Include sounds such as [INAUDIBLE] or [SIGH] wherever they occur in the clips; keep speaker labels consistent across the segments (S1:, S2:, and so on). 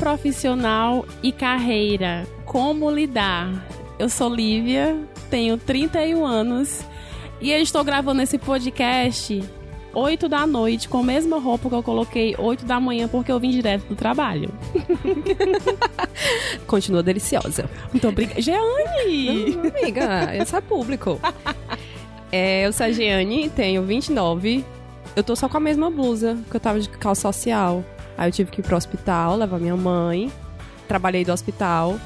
S1: profissional e carreira. Como lidar? Eu sou Lívia, tenho 31 anos e eu estou gravando esse podcast 8 da noite com a mesma roupa que eu coloquei 8 da manhã porque eu vim direto do trabalho. [LAUGHS]
S2: Continua deliciosa.
S1: Muito obrigada. Jeane!
S2: Não, amiga, esse é público. É, eu sou a Jeane, tenho 29. Eu tô só com a mesma blusa, que eu tava de calça social. Aí eu tive que ir pro hospital, levar minha mãe. Trabalhei do hospital.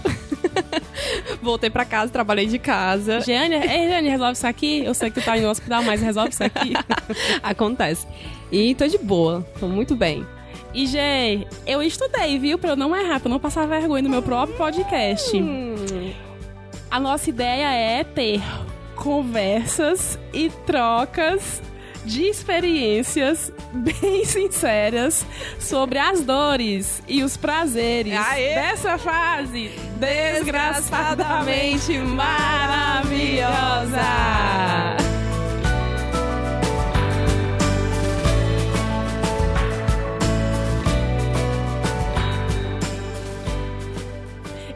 S2: [LAUGHS] Voltei pra casa, trabalhei de casa.
S1: Jeane, ei, Jeane, resolve isso aqui? Eu sei que tu tá indo no hospital, mas resolve isso aqui. [LAUGHS]
S2: Acontece. E tô de boa, tô muito bem.
S1: E, Gê, eu estudei, viu? Pra eu não errar, pra eu não passar vergonha no meu próprio podcast.
S2: Hum.
S1: A nossa ideia é ter conversas e trocas de experiências [LAUGHS] bem sinceras sobre as dores e os prazeres
S2: Aê!
S1: dessa fase desgraçadamente maravilhosa.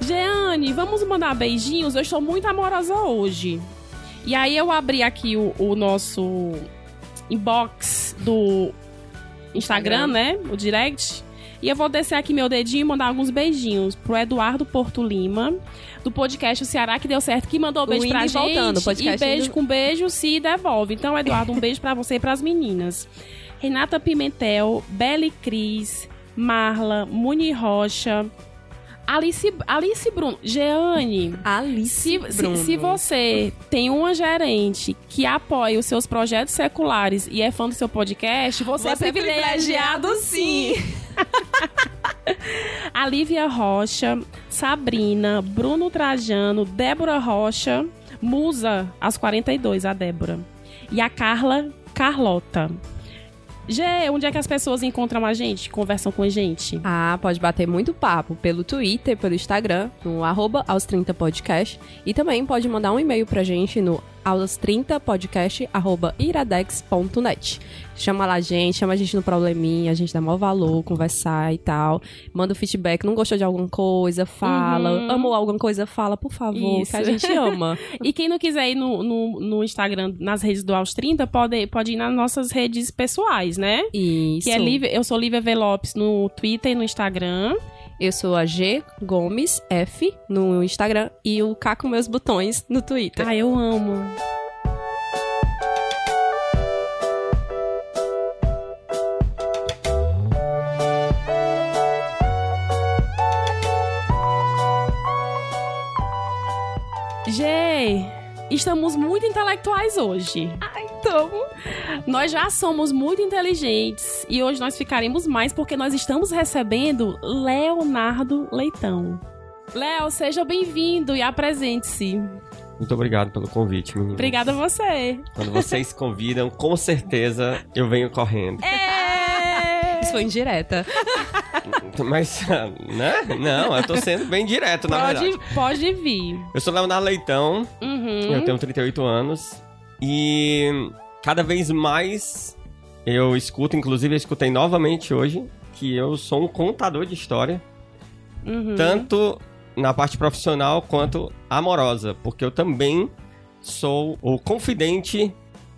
S1: Jeane, vamos mandar beijinhos? Eu estou muito amorosa hoje. E aí eu abri aqui o, o nosso inbox do Instagram, né? O direct. E eu vou descer aqui meu dedinho e mandar alguns beijinhos pro Eduardo Porto Lima, do podcast O Ceará, que deu certo, que mandou
S2: O
S1: beijo pra gente.
S2: voltando, podcast
S1: e beijo
S2: indo-
S1: com beijo se devolve. Então, Eduardo, um beijo pra você e pras meninas. Renata Pimentel, Belle Cris, Marla, Muni Rocha, Alice, Alice Bruno, Jeane.
S2: Alice
S1: Se,
S2: Bruno.
S1: se, se você tem uma gerente que apoia os seus projetos seculares e é fã do seu podcast, você, é
S2: Você é
S1: privilegiado sim. A [LAUGHS] Lívia Rocha, Sabrina, Bruno Trajano, Débora Rocha, Musa, às 42, a Débora. E a Carla Carlota. Gê, onde é que as pessoas encontram a gente, conversam com a gente?
S2: Ah, pode bater muito papo pelo Twitter, pelo Instagram, no arroba aos 30 podcast. E também pode mandar um e-mail pra gente no aos30podcast arroba iradex.net. Chama lá a gente, chama a gente no probleminha, a gente dá maior valor, conversar e tal. Manda o feedback, não gostou de alguma coisa, fala.
S1: Uhum.
S2: Amou alguma coisa, fala, por favor,
S1: Isso.
S2: que a gente ama. [LAUGHS]
S1: E quem não quiser ir no, no, no Instagram, nas redes do Aos 30, pode, pode ir nas nossas redes pessoais, né?
S2: Isso.
S1: Que é Lívia, eu sou Lívia V. Lopes no Twitter e no Instagram.
S2: Eu sou a G Gomes F no Instagram e o K com meus botões no Twitter.
S1: Ah, eu amo. Gê, estamos muito intelectuais hoje.
S2: Ai,
S1: Nós já somos muito inteligentes e hoje nós ficaremos mais porque nós estamos recebendo Leonardo Leitão. Léo, seja bem-vindo e apresente-se.
S3: Muito obrigado pelo convite, menino.
S1: Obrigada a você.
S3: Quando vocês convidam, com certeza eu venho correndo.
S1: É!
S2: Isso foi indireta.
S3: Mas, né? Não, eu tô sendo bem direto, na
S1: Pode,
S3: verdade.
S1: pode vir.
S3: Eu sou Leonardo Leitão,
S1: Uhum.
S3: eu tenho 38 anos e cada vez mais eu escuto, inclusive eu escutei novamente hoje, que eu sou um contador de história,
S1: Uhum.
S3: tanto na parte profissional quanto amorosa, porque eu também sou o confidente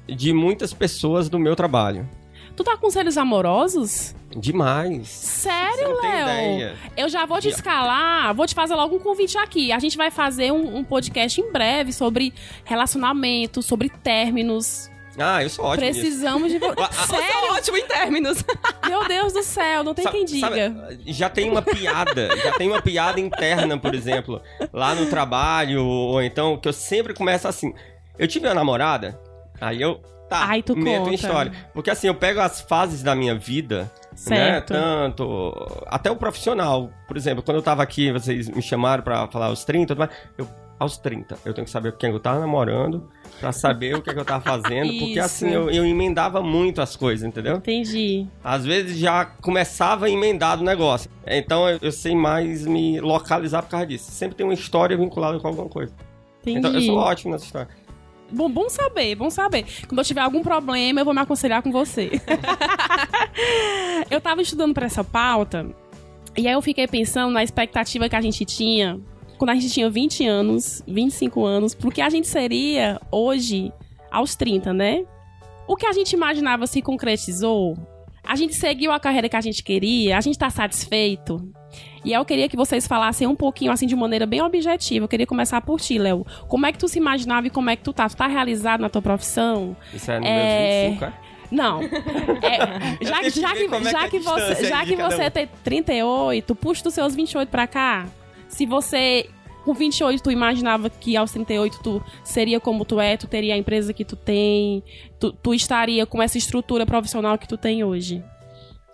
S3: de muitas pessoas do meu trabalho.
S1: Tu tá com conselhos amorosos?
S3: Demais.
S1: Sério, Léo? Eu já vou te escalar, vou te fazer logo um convite aqui. A gente vai fazer um, um podcast em breve sobre relacionamento, sobre términos.
S3: Ah, eu sou ótimo nisso.
S1: Precisamos de. vo- [LAUGHS]
S3: Ah, ah,
S1: Sério?
S2: Ótimo em términos. [LAUGHS]
S1: Meu Deus do céu, não tem
S3: Sabe-
S1: quem diga.
S3: sabe, já tem uma piada, já tem uma piada interna, por exemplo, lá no trabalho, ou então, que eu sempre começo assim. Eu tive uma namorada, aí eu. Tá,
S1: Ai, tu conta.
S3: história. Porque assim, eu pego as fases da minha vida, né?
S1: Certo.
S3: Tanto. Até o profissional. Por exemplo, quando eu tava aqui, vocês me chamaram pra falar aos 30, mas eu. Aos 30, eu tenho que saber quem eu tava namorando, pra saber o que, que eu tava fazendo, porque [LAUGHS] assim, eu, eu emendava muito as coisas, entendeu?
S1: Entendi.
S3: Às vezes já começava emendado o negócio. Então eu, eu sei mais me localizar por causa disso. Sempre tem uma história vinculada com alguma coisa.
S1: Entendi.
S3: Então eu sou ótimo nessa história.
S1: Bom, bom saber, bom saber. Quando eu tiver algum problema, eu vou me aconselhar com você. [LAUGHS] eu tava estudando pra essa pauta E aí eu fiquei pensando na expectativa que a gente tinha quando a gente tinha 20 anos, 25 anos, pro que a gente seria hoje aos 30, né? O que a gente imaginava se concretizou? A gente seguiu a carreira que a gente queria? A gente tá satisfeito? E eu queria que vocês falassem um pouquinho, assim, de maneira bem objetiva. Eu queria começar por ti, Léo. Como é que tu se imaginava e como é que tu tá? Tu tá realizado na tua profissão?
S3: Isso é no
S1: É,
S3: meu 25, é?
S1: Não. [LAUGHS] É, já,
S3: que
S1: já que,
S3: é
S1: já
S3: que é
S1: você, já que você
S3: um.
S1: tem 38, puxa dos seus 28 pra cá. Se você, com 28, tu imaginava que aos 38 tu seria como tu é, tu teria a empresa que tu tem, tu, tu estaria com essa estrutura profissional que tu tem hoje.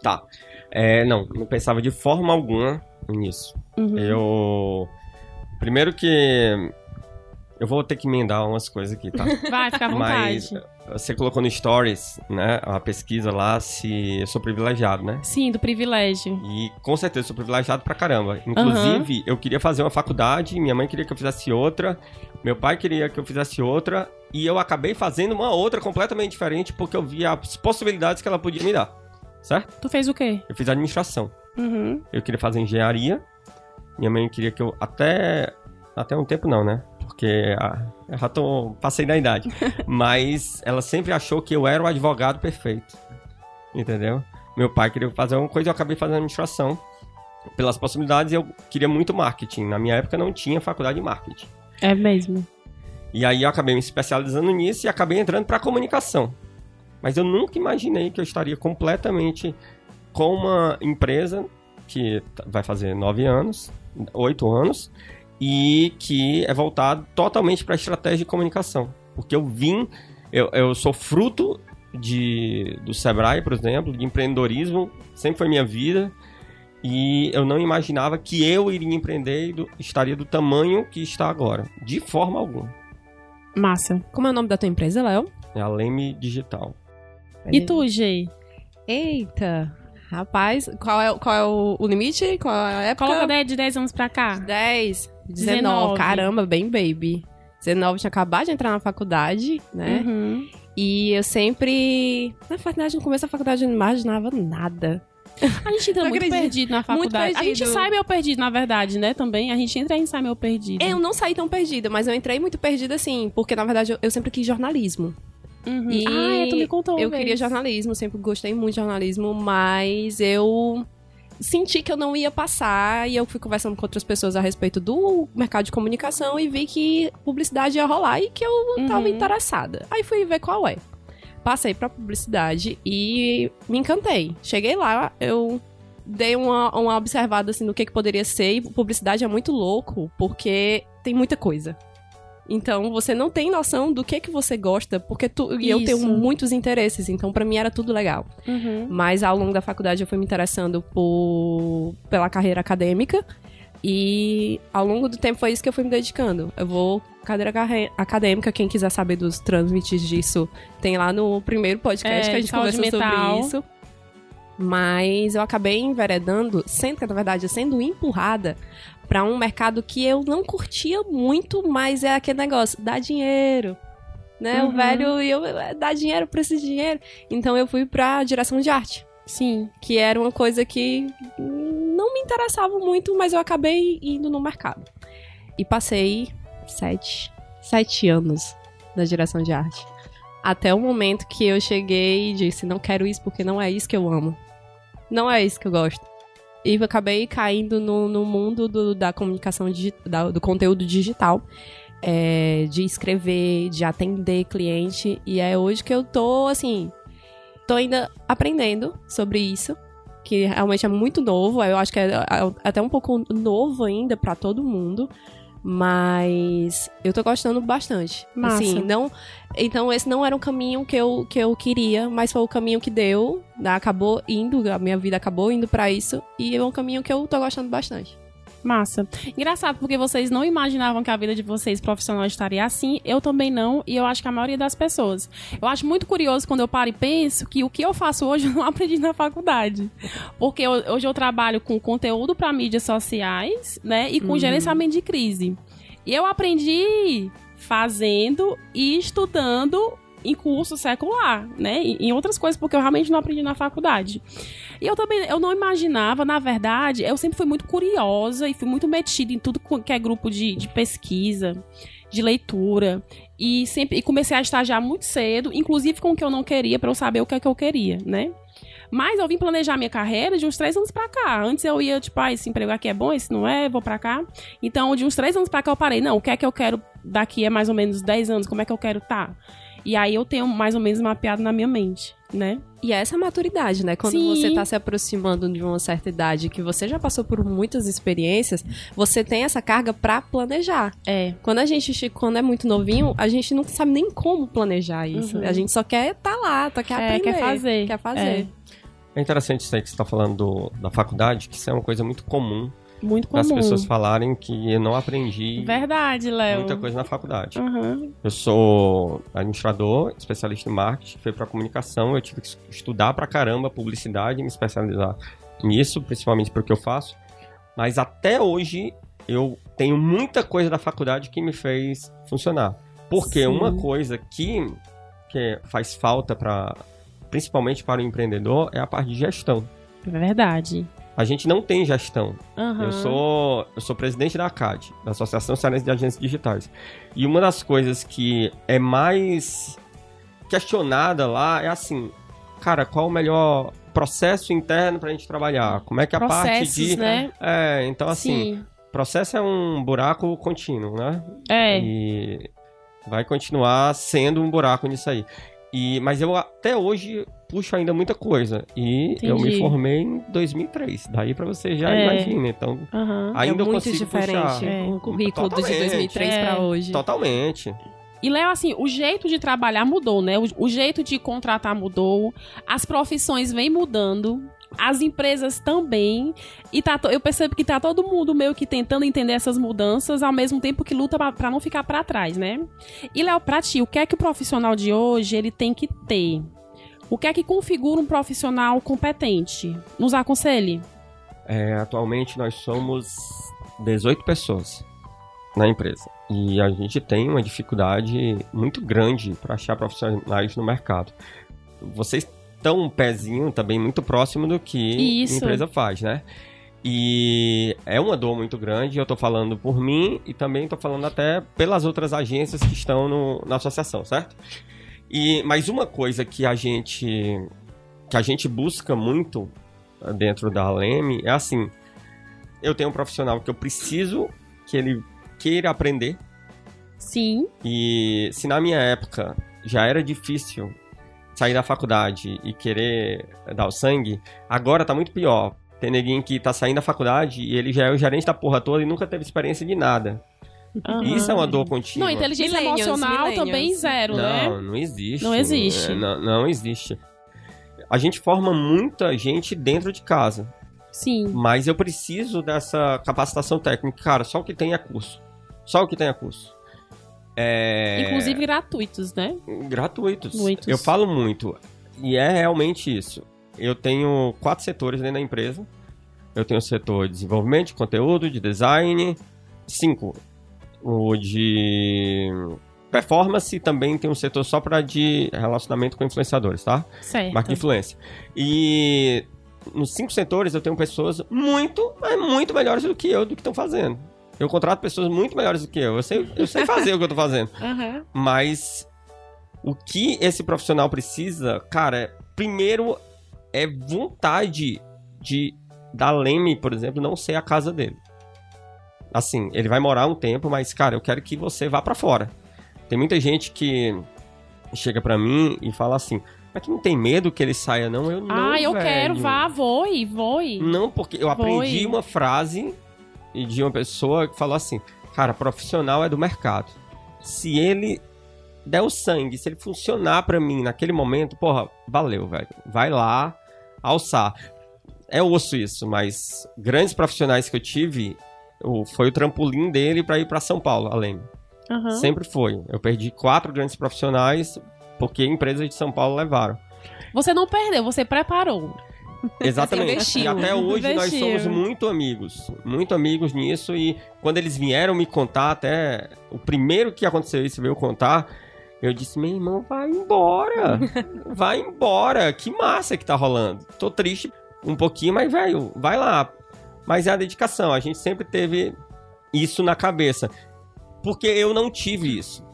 S3: Tá. É, não, não pensava de forma alguma nisso.
S1: Uhum.
S3: Eu. Primeiro que. Eu vou ter que emendar umas coisas aqui, tá? [LAUGHS]
S1: Vai, fica à
S3: Mas
S1: vontade.
S3: você colocou no Stories, né? A pesquisa lá se eu sou privilegiado, né?
S1: Sim, do privilégio.
S3: E com certeza sou privilegiado pra caramba. Inclusive, eu queria fazer uma faculdade, minha mãe queria que eu fizesse outra, meu pai queria que eu fizesse outra, e eu acabei fazendo uma outra completamente diferente porque eu vi as possibilidades que ela podia me dar. Certo?
S1: Tu fez o quê?
S3: Eu fiz administração.
S1: Uhum.
S3: Eu queria fazer engenharia. Minha mãe queria que eu. Até. Até um tempo não, né? Porque ah, eu já tô. Passei da idade. [LAUGHS] Mas ela sempre achou que eu era o advogado perfeito. Entendeu? Meu pai queria fazer uma coisa e eu acabei fazendo administração. Pelas possibilidades, eu queria muito marketing. Na minha época não tinha faculdade de marketing.
S1: É mesmo.
S3: E aí eu acabei me especializando nisso e acabei entrando para comunicação. Mas eu nunca imaginei que eu estaria completamente com uma empresa que vai fazer nove anos, oito anos, e que é voltado totalmente para estratégia de comunicação. Porque eu vim, eu, eu sou fruto de, do Sebrae, por exemplo, de empreendedorismo, sempre foi minha vida. E eu não imaginava que eu iria empreender e do- estaria do tamanho que está agora. De forma alguma.
S1: Massa.
S2: Como é o nome da tua empresa, Léo?
S3: É a Leme Digital.
S1: E tu, Gê?
S2: Eita. Rapaz, qual é, qual é o, o limite? Qual é a época?
S1: Coloca de- de 10 anos pra cá.
S2: 10, 19.
S1: 19.
S2: Caramba, bem baby. 19 tinha acabado de entrar na faculdade, né?
S1: Uhum.
S2: E eu sempre. Na verdade, no começo da faculdade eu não imaginava nada.
S1: A gente entra [LAUGHS]
S2: Não
S1: muito
S2: acredito.
S1: perdido na faculdade. A gente
S2: perdido.
S1: sai meio perdido, na verdade, né? Também. A gente entra e a gente sai meio perdido.
S2: Eu não saí tão perdida, mas eu entrei muito perdida assim, porque na verdade eu, eu sempre quis jornalismo.
S1: Uhum.
S2: E
S1: Ah, é, tu me contou
S2: Eu
S1: vez.
S2: queria jornalismo, sempre gostei muito de jornalismo, mas eu senti que eu não ia passar e eu fui conversando com outras pessoas a respeito do mercado de comunicação e vi que publicidade ia rolar e que eu tava
S1: Uhum.
S2: interessada. Aí fui ver qual é. Passei pra publicidade e me encantei. Cheguei lá, eu dei uma, uma observada assim no que, que poderia ser e publicidade é muito louco porque tem muita coisa. Então você não tem noção do que que você gosta, porque tu, e eu tenho muitos interesses, então pra mim era tudo legal.
S1: Uhum.
S2: Mas ao longo da faculdade eu fui me interessando por, pela carreira acadêmica. E ao longo do tempo foi isso que eu fui me dedicando. Eu vou cadeira acadêmica, quem quiser saber dos trâmites disso, tem lá no primeiro podcast
S1: É,
S2: que a gente conversou sobre isso. Mas eu acabei enveredando, sendo na verdade sendo empurrada pra um mercado que eu não curtia muito, mas é aquele negócio, dá dinheiro. Né? O
S1: Uhum.
S2: velho, e eu, é, dá dinheiro, preciso de dinheiro. Então eu fui pra direção de arte
S1: Sim.
S2: que era uma coisa que não me interessava muito, mas eu acabei indo no mercado. E passei sete, sete anos na direção de arte. Até o momento que eu cheguei e disse, não quero isso porque não é isso que eu amo. Não é isso que eu gosto. E eu acabei caindo no, no mundo do- da comunicação digital, do conteúdo digital. é, de escrever, de atender cliente. E é hoje que eu tô, assim, tô ainda aprendendo sobre isso, que realmente é muito novo. Eu acho que é, é até um pouco novo ainda pra todo mundo. Mas eu tô gostando bastante.
S1: Massa.
S2: Assim, não, então esse não era um caminho que eu, que eu queria, mas foi o caminho que deu, né, acabou indo, a minha vida acabou indo pra isso e é um caminho que eu tô gostando bastante.
S1: Massa. Engraçado, porque vocês não imaginavam que a vida de vocês profissional estaria assim. Eu também não, e eu acho que a maioria das pessoas. Eu acho muito curioso quando eu paro e penso que o que eu faço hoje eu não [LAUGHS] aprendi na faculdade. Porque hoje eu trabalho com conteúdo para mídias sociais, né? E com
S2: Uhum.
S1: gerenciamento de crise. E eu aprendi fazendo e estudando em curso secular, né? Em outras coisas, porque eu realmente não aprendi na faculdade. E eu também, eu não imaginava, na verdade, eu sempre fui muito curiosa e fui muito metida em tudo que é grupo de, de pesquisa, de leitura. E sempre e comecei a estagiar muito cedo, inclusive com o que eu não queria, para eu saber o que é que eu queria, né? Mas eu vim planejar minha carreira de uns três anos pra cá. Antes eu ia, tipo, ah, esse emprego aqui é bom, esse não é, vou pra cá. Então, de uns três anos pra cá eu parei, não, o que é que eu quero daqui a mais ou menos dez anos, como é que eu quero estar? Tá? E aí eu tenho mais ou menos mapeado na minha mente, né?
S2: E é essa maturidade, né? Quando Sim. você tá se aproximando de uma certa idade, que você já passou por muitas experiências, você tem essa carga para planejar. É. Quando a gente, quando é muito novinho, a gente não sabe nem como planejar isso. Uhum. A gente só quer estar tá lá, só quer é, aprender.
S1: Quer fazer.
S2: Quer fazer. É.
S3: É interessante isso aí que você está falando do, da faculdade, que isso é uma coisa muito comum.
S1: Muito comum.
S3: As pessoas falarem que eu não aprendi.
S1: Verdade, Léo.
S3: Muita coisa na faculdade. Uhum. Eu sou administrador, especialista em marketing, fui para comunicação. Eu tive que estudar pra caramba publicidade, me especializar nisso, principalmente porque eu faço. Mas até hoje eu tenho muita coisa da faculdade que me fez funcionar. Porque Sim. uma coisa que, que faz falta para principalmente para o empreendedor, é a parte de gestão.
S1: É verdade.
S3: A gente não tem gestão. Uhum. Eu sou eu sou presidente da ACAD, da Associação Cearense de Agências Digitais. E uma das coisas que é mais questionada lá é assim, cara, qual o melhor processo interno para a gente trabalhar? Como é que a parte de
S1: né?
S3: é, então assim, Sim. processo é um buraco contínuo, né?
S1: É.
S3: E vai continuar sendo um buraco nisso aí. E, mas eu até hoje puxo ainda muita coisa. E Entendi. eu me formei em 2003. Daí para você já é. imagina. Então,
S2: uhum. ainda é muito diferente
S3: puxar.
S2: É. o currículo Totalmente. de 2003 é. para hoje.
S3: Totalmente.
S1: E, Léo, assim, o jeito de trabalhar mudou, né? O, o, jeito de contratar mudou, as profissões vêm mudando as empresas também. E tá, eu percebo que tá todo mundo meio que tentando entender essas mudanças, ao mesmo tempo que luta para não ficar para trás, né? E, Léo, pra ti, o que é que o profissional de hoje ele tem que ter? O que é que configura um profissional competente? Nos aconselhe.
S3: É, atualmente nós somos 18 pessoas na empresa. E a gente tem uma dificuldade muito grande para achar profissionais no mercado. Vocês estão um pezinho também muito próximo do que Isso. a empresa faz, né? E é uma dor muito grande, eu estou falando por mim e também estou falando até pelas outras agências que estão no, na associação, certo? E mais uma coisa que a gente que a gente busca muito dentro da Leme é assim, eu tenho um profissional que eu preciso que ele queira aprender.
S1: Sim.
S3: E se na minha época já era difícil sair da faculdade e querer dar o sangue, agora tá muito pior. Tem neguinho que tá saindo da faculdade e ele já é o gerente da porra toda e nunca teve experiência de nada. Uhum. Isso é uma dor contínua.
S1: Não, inteligência emocional também zero,
S3: não,
S1: né?
S3: Não, não existe.
S1: Não existe.
S3: É, não, não existe. A gente forma muita gente dentro de casa.
S1: Sim.
S3: Mas eu preciso dessa capacitação técnica. Cara, só o que tem é curso. Só o que tem é curso. É...
S1: Inclusive gratuitos, né?
S3: Gratuitos. Muitos. Eu falo muito. E é realmente isso. Eu tenho quatro setores dentro da empresa. Eu tenho o setor de desenvolvimento de conteúdo, de design. Cinco. O de performance também tem um setor só para de relacionamento com influenciadores, tá?
S1: Certo.
S3: Marca influência. E nos cinco setores eu tenho pessoas muito, mas muito melhores do que eu do que estão fazendo. Eu contrato pessoas muito melhores do que eu. Eu sei, eu sei fazer o que eu tô fazendo. [LAUGHS]
S1: Uhum.
S3: Mas o que esse profissional precisa, cara, primeiro é vontade de da Leme, por exemplo, não ser a casa dele. Assim, ele vai morar um tempo, mas, cara, eu quero que você vá para fora. Tem muita gente que chega para mim e fala assim: mas que não tem medo que ele saia, não? Eu não.
S1: Ah, eu
S3: velho.
S1: quero, vá, voe, voe.
S3: Não, porque eu aprendi uma frase e de uma pessoa que falou assim: cara, profissional é do mercado. Se ele der o sangue, se ele funcionar para mim naquele momento, porra, valeu, velho. Vai lá alçar. É osso isso, mas grandes profissionais que eu tive, foi o trampolim dele para ir para São Paulo, além. Uhum. Sempre foi. Eu perdi quatro grandes profissionais porque empresas de São Paulo levaram.
S1: Você não perdeu, você preparou.
S3: Exatamente. e até hoje nós somos muito amigos. Muito amigos nisso. E quando eles vieram me contar, até. O primeiro que aconteceu isso veio contar Eu disse, meu irmão, vai embora. [LAUGHS] vai embora. Que massa que tá rolando. Tô triste um pouquinho, mas, velho, vai lá. Mas é a dedicação. A gente sempre teve isso na cabeça. Porque eu não tive isso.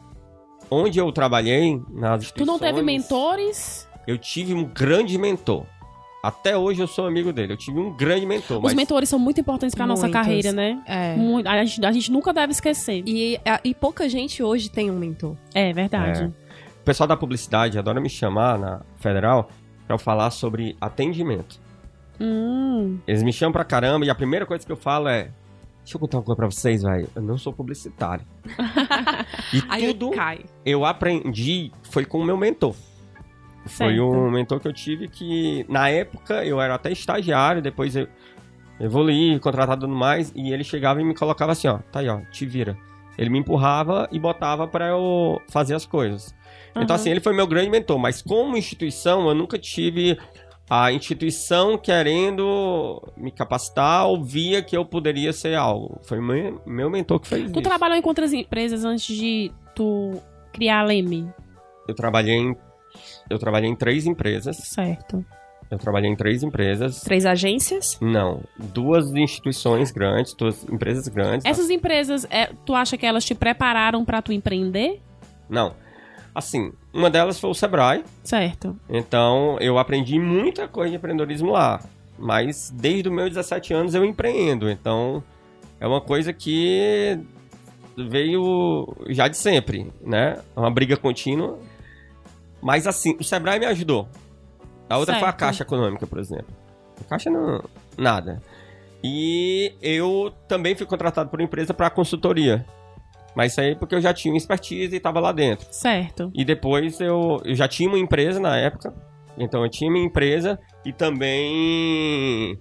S3: Onde eu trabalhei, nas
S1: Tu não teve mentores?
S3: Eu tive um grande mentor. Até hoje eu sou amigo dele. Eu tive um grande mentor.
S1: Os
S3: mas...
S1: mentores são muito importantes pra nossa carreira, né?
S2: É.
S1: Muito- a, gente, a gente nunca deve esquecer.
S2: E, a- e pouca gente hoje tem um mentor.
S1: É verdade.
S3: O pessoal da publicidade adora me chamar na federal pra eu falar sobre atendimento.
S1: Hum,
S3: Eles me chamam pra caramba e a primeira coisa que eu falo é: Deixa eu contar uma coisa pra vocês, velho. Eu não sou publicitário. [LAUGHS] e
S2: Aí
S3: tudo
S2: cai.
S3: eu aprendi foi com o meu mentor. Foi um mentor que eu tive que, na época, eu era até estagiário, depois eu evoluí, contratado no mais, e ele chegava e me colocava assim, ó, tá aí, ó, te vira. Ele me empurrava e botava pra eu fazer as coisas. Então,
S1: Aham.
S3: assim, ele foi meu grande mentor, mas como instituição, eu nunca tive a instituição querendo me capacitar ou via que eu poderia ser algo. Foi meu, meu mentor que fez
S1: Tu
S3: isso.
S1: trabalhou em quantas empresas antes de tu criar a Leme?
S3: Eu trabalhei em eu trabalhei em três empresas.
S1: Certo.
S3: Eu trabalhei em três empresas.
S2: Três agências?
S3: Não, duas instituições grandes, duas empresas grandes.
S1: Essas empresas, é, tu acha que elas te prepararam pra tu empreender?
S3: Não. Assim, uma delas foi o Sebrae.
S1: Certo.
S3: Então, eu aprendi muita coisa de empreendedorismo lá. Mas desde os meus 17 anos eu empreendo. Então, é uma coisa que veio já de sempre, né? É uma briga contínua. Mas assim, o Sebrae me ajudou. A outra foi a
S1: Certo.
S3: Caixa Econômica, por exemplo. A Caixa não. Nada. E eu também fui contratado por uma empresa para consultoria. Mas isso aí porque eu já tinha expertise e estava lá dentro.
S1: Certo.
S3: E depois eu, eu já tinha uma empresa na época. Então eu tinha minha empresa e também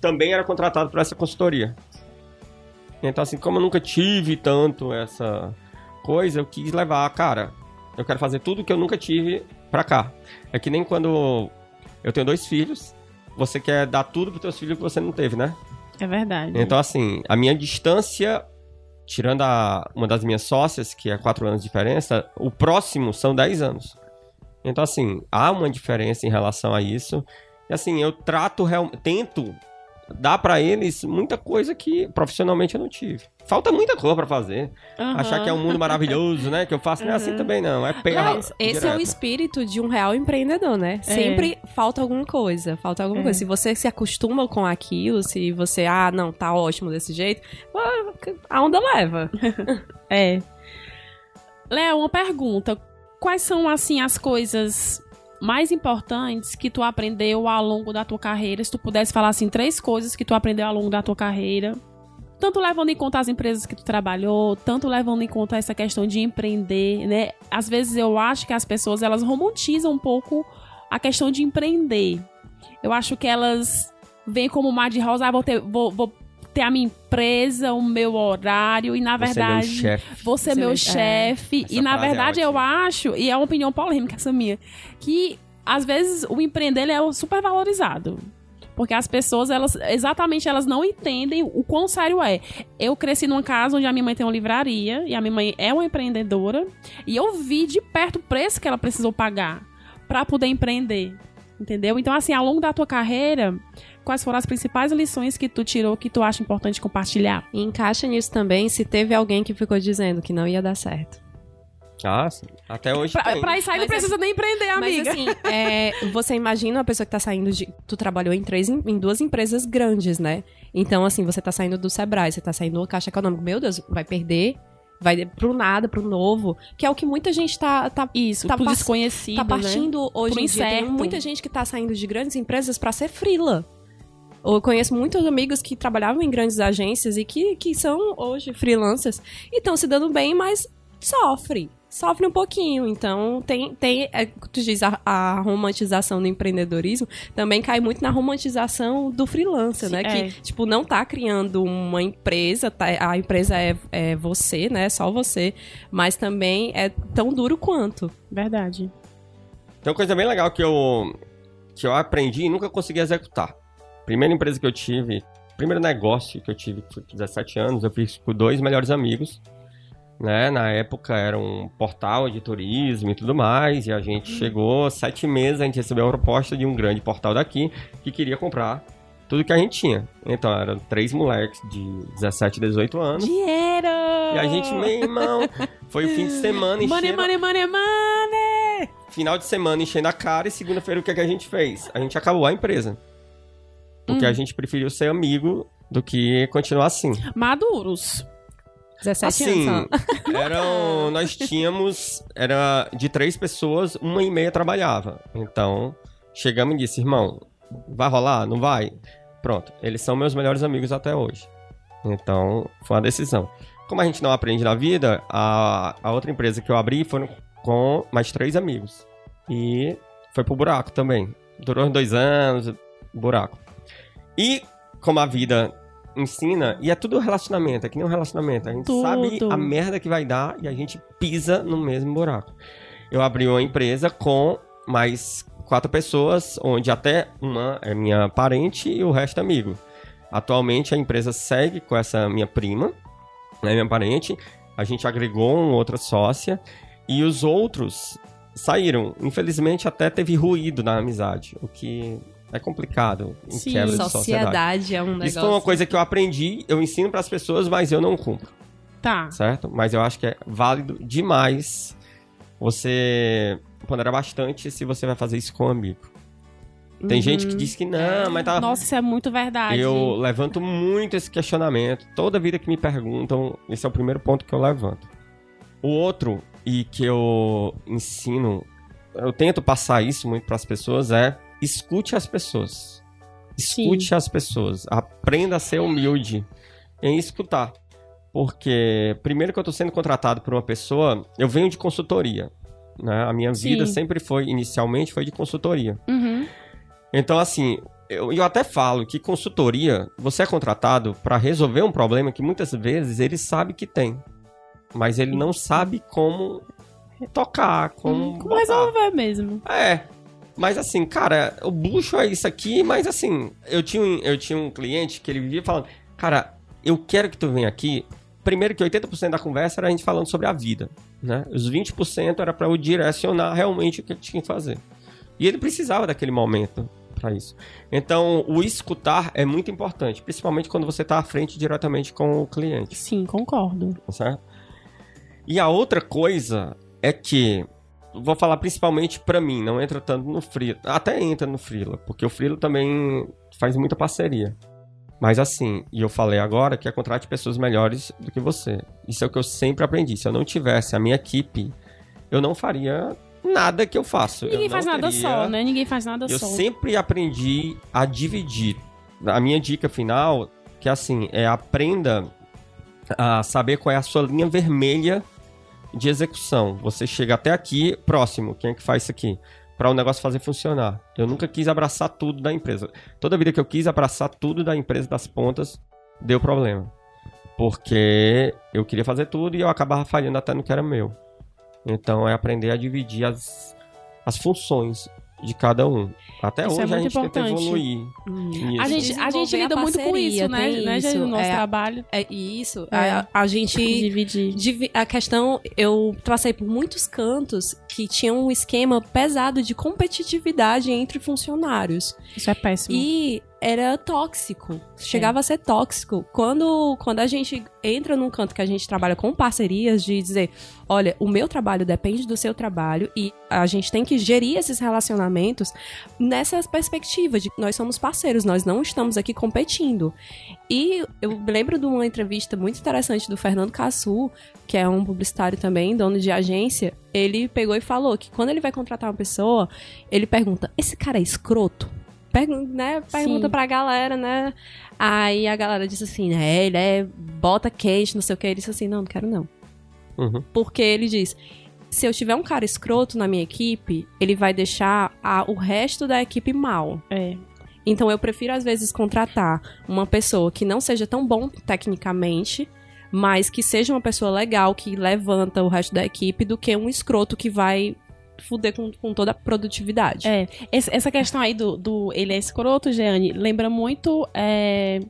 S3: também era contratado por essa consultoria. Então assim, como eu nunca tive tanto essa coisa, eu quis levar, cara, eu quero fazer tudo que eu nunca tive pra cá. É que nem quando eu tenho dois filhos, você quer dar tudo pros teus filhos que você não teve, né?
S1: É verdade.
S3: Então, assim, a minha distância, tirando a, uma das minhas sócias, que é 4 anos de diferença, o próximo são 10 anos. Então, assim, há uma diferença em relação a isso. E, assim, eu trato, real, tento dar pra eles muita coisa que profissionalmente eu não tive. Falta muita coisa pra fazer.
S1: Aham.
S3: Achar que é um mundo maravilhoso, né? Que eu faço, não é assim também, não. É perra.
S2: Mas esse é o
S3: direto.
S2: espírito de um real empreendedor, né? Sempre falta alguma coisa, falta alguma
S1: É.
S2: coisa. Se você se acostuma com aquilo, se você, ah, não, tá ótimo desse jeito, a onda leva. [LAUGHS]
S1: É. Léo, uma pergunta. Quais são, assim, as coisas mais importantes que tu aprendeu ao longo da tua carreira? Se tu pudesse falar, assim, três coisas que tu aprendeu ao longo da tua carreira. Tanto levando em conta as empresas que tu trabalhou, tanto levando em conta essa questão de empreender, né? Às vezes eu acho que as pessoas, elas romantizam um pouco a questão de empreender. Eu acho que elas veem como mar de rosa, ah, vou ter, vou, vou ter a minha empresa, o meu horário, e na
S3: Você é meu
S1: verdade
S3: chefe.
S1: você é
S2: Você
S1: meu
S2: é-
S1: chefe.
S3: Essa
S1: E na
S3: é
S1: verdade eu acho, e é uma opinião polêmica essa minha, que às vezes o empreender ele é super valorizado. Porque as pessoas, elas, exatamente, elas não entendem o quão sério é. Eu cresci numa casa onde a minha mãe tem uma livraria, e a minha mãe é uma empreendedora, e eu vi de perto o preço que ela precisou pagar pra poder empreender. Entendeu? Então, assim, ao longo da tua carreira, quais foram as principais lições que tu tirou que tu acha importante compartilhar?
S2: E encaixa nisso também se teve alguém que ficou dizendo que não ia dar certo.
S3: Ah, sim. Até hoje
S1: Pra,
S3: tem.
S1: pra isso aí não
S2: Mas
S1: precisa nem empreender, amiga.
S2: Mas assim, é, você imagina uma pessoa que tá saindo de. Tu trabalhou em três, em, duas empresas grandes, né? Então, assim, você tá saindo do Sebrae, você tá saindo do Caixa Econômico. Meu Deus, vai perder. Vai pro nada, pro novo. Que é o que muita gente tá, tá,
S1: Isso,
S2: Tá
S1: desconhecido,
S2: tá
S1: né?
S2: partindo hoje
S1: Pro
S2: em dia. Tem
S1: incerto.
S2: muita gente que tá saindo de grandes empresas pra ser frila. Eu conheço muitos amigos que trabalhavam em grandes agências e que, que são hoje freelancers e estão se dando bem, mas sofre. Sofre um pouquinho. Então, tem, tem é, tu diz, a, a romantização do empreendedorismo também cai muito na romantização do freelancer,
S1: Sim,
S2: né?
S1: é.
S2: Que, tipo, não tá criando uma empresa, tá, a empresa é, é você, né? Só você. Mas também é tão duro quanto.
S1: Verdade.
S3: Tem uma coisa bem legal que eu, que eu aprendi e nunca consegui executar. Primeira empresa que eu tive, primeiro negócio que eu tive, com 17 anos, eu fiz com dois melhores amigos. né? Na época era um portal de turismo e tudo mais, e a gente chegou, sete meses, a gente recebeu uma proposta de um grande portal daqui que queria comprar tudo que a gente tinha. Então, eram três moleques de 17, 18 anos.
S1: Dinheiro!
S3: E a gente, meu irmão, foi o fim de semana
S1: Money,
S3: enchendo...
S1: money, money, money!
S3: Final de semana enchendo a cara e segunda-feira o que, é que a gente fez? A gente acabou a empresa. Porque
S1: Hum.
S3: a gente preferiu ser amigo do que continuar assim.
S1: Maduros.
S2: 17
S3: Assim,
S2: anos. [LAUGHS] [LAUGHS]
S3: eram, nós tínhamos, era de três pessoas, uma e meia trabalhava. Então, chegamos e disse, irmão, vai rolar? Não vai? Pronto, eles são meus melhores amigos até hoje. Então, foi uma decisão. Como a gente não aprende na vida, a, a outra empresa que eu abri foram com mais três amigos. E foi pro buraco também. Durou dois anos, buraco. E como a vida ensina, e é tudo relacionamento, é que nem um relacionamento. A gente
S1: Tudo.
S3: sabe a merda que vai dar e a gente pisa no mesmo buraco. Eu abri uma empresa com mais quatro pessoas, onde até uma é minha parente e o resto é amigo. Atualmente a empresa segue com essa minha prima, né, minha parente. A gente agregou uma outra sócia e os outros saíram. Infelizmente até teve ruído na amizade, o que é complicado em
S1: Sim.
S3: quebra de sociedade.
S2: Sociedade é um negócio.
S3: Isso foi uma coisa que eu aprendi, eu ensino para as pessoas, mas eu não cumpro,
S1: Tá.
S3: certo? Mas eu acho que é válido demais você ponderar bastante se você vai fazer isso com um amigo. Tem
S1: Uhum.
S3: gente que diz que não, mas tá.
S1: Nossa, isso é muito verdade.
S3: Eu levanto muito esse questionamento. Toda vida que me perguntam, esse é o primeiro ponto que eu levanto. O outro, e que eu ensino, eu tento passar isso muito para as pessoas, é escute as pessoas. Escute as pessoas. Aprenda a ser humilde em escutar. Porque, primeiro que eu estou sendo contratado por uma pessoa, eu venho de consultoria. Né? A minha
S1: Sim.
S3: vida sempre foi, inicialmente, foi de consultoria.
S1: Uhum.
S3: Então, assim, eu, eu até falo que consultoria, você é contratado para resolver um problema que muitas vezes ele sabe que tem, mas ele não sabe como tocar, como.
S1: Hum, Como
S3: botar.
S1: resolver mesmo.
S3: É. Mas assim, cara, o bucho é isso aqui, mas assim, eu tinha, um, eu tinha um cliente que ele vivia falando, cara, eu quero que tu venha aqui. Primeiro que 80% da conversa era a gente falando sobre a vida, né? Os 20% era para eu direcionar realmente o que ele tinha que fazer. E ele precisava daquele momento para isso. Então, o escutar é muito importante, principalmente quando você está à frente diretamente com o cliente
S1: Sim, concordo.
S3: certo? E a outra coisa é que vou falar principalmente pra mim, não entra tanto no Freela. Até entra no Freela, porque o Freela também faz muita parceria. Mas assim, e eu falei agora que é contrate pessoas melhores do que você. Isso é o que eu sempre aprendi. Se eu não tivesse a minha equipe, eu não faria nada que eu faço. Eu
S1: Ninguém
S3: não
S1: faz nada
S3: teria-
S1: só, né? Ninguém faz nada
S3: eu
S1: só.
S3: sempre aprendi a dividir. A minha dica final, que assim, é aprenda a saber qual é a sua linha vermelha de execução. Você chega até aqui, próximo, quem é que faz isso aqui? Para o negócio fazer funcionar. Eu nunca quis abraçar tudo da empresa. Toda vida que eu quis abraçar tudo da empresa, das pontas, deu problema. Porque eu queria fazer tudo e eu acabava falhando até no que era meu. Então é aprender a dividir as, as funções de cada um. Até
S1: Isso é
S3: hoje a
S1: muito
S3: gente tenta
S1: importante.
S3: evoluir. nisso.
S1: A gente, a gente
S2: Desenvolver a
S1: lida muito com isso, né? né gente,
S2: isso.
S1: no nosso
S2: É.
S1: trabalho.
S2: É isso.
S1: É.
S2: A, a gente. [LAUGHS]
S1: Dividir.
S2: divi- A questão, eu passei por muitos cantos que tinham um esquema pesado de competitividade entre funcionários.
S1: Isso é péssimo.
S2: E era tóxico. Chegava a ser tóxico. Quando, quando a gente entra num canto que a gente trabalha com parcerias, de dizer: olha, o meu trabalho depende do seu trabalho e a gente tem que gerir esses relacionamentos nessa perspectiva de que nós somos parceiros, nós não estamos aqui competindo. E eu lembro de uma entrevista muito interessante do Fernando Cassu, que é um publicitário também, dono de agência. Ele pegou e falou que quando ele vai contratar uma pessoa, ele pergunta: esse cara é escroto? Pergun né, pergunta
S1: Sim.
S2: pra galera, né? Aí a galera disse assim, né? Ele é bota quente, não sei o que. Ele disse assim, não, não quero não.
S3: Uhum.
S2: Porque ele diz: se eu tiver um cara escroto na minha equipe, ele vai deixar a- o resto da equipe mal.
S1: É.
S2: Então eu prefiro, às vezes, contratar uma pessoa que não seja tão bom tecnicamente, mas que seja uma pessoa legal, que levanta o resto da equipe, do que um escroto que vai fuder com, com toda a produtividade.
S1: É, esse- essa questão aí do, do ele é escroto, Jeane, lembra muito é,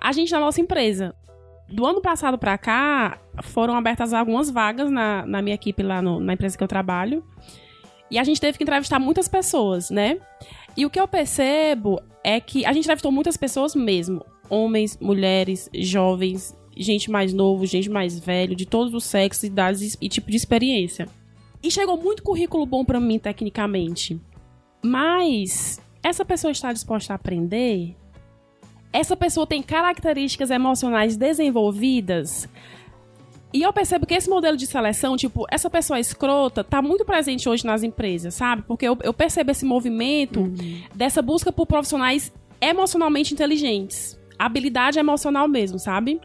S1: a gente na nossa empresa. do ano passado pra cá, foram abertas algumas vagas na, na minha equipe lá no- na empresa que eu trabalho. E a gente teve que entrevistar muitas pessoas, né? E o que eu percebo é que a gente entrevistou muitas pessoas mesmo. Homens, mulheres, jovens, gente mais novo, gente mais velho, de todos os sexos, idades e tipo de experiência. E chegou muito currículo bom pra mim, tecnicamente. Mas essa pessoa está disposta a aprender? Essa pessoa tem características emocionais desenvolvidas? E eu percebo que esse modelo de seleção, tipo, essa pessoa escrota, tá muito presente hoje nas empresas, sabe? Porque eu, eu percebo esse movimento dessa busca por profissionais emocionalmente inteligentes. Habilidade emocional mesmo, sabe?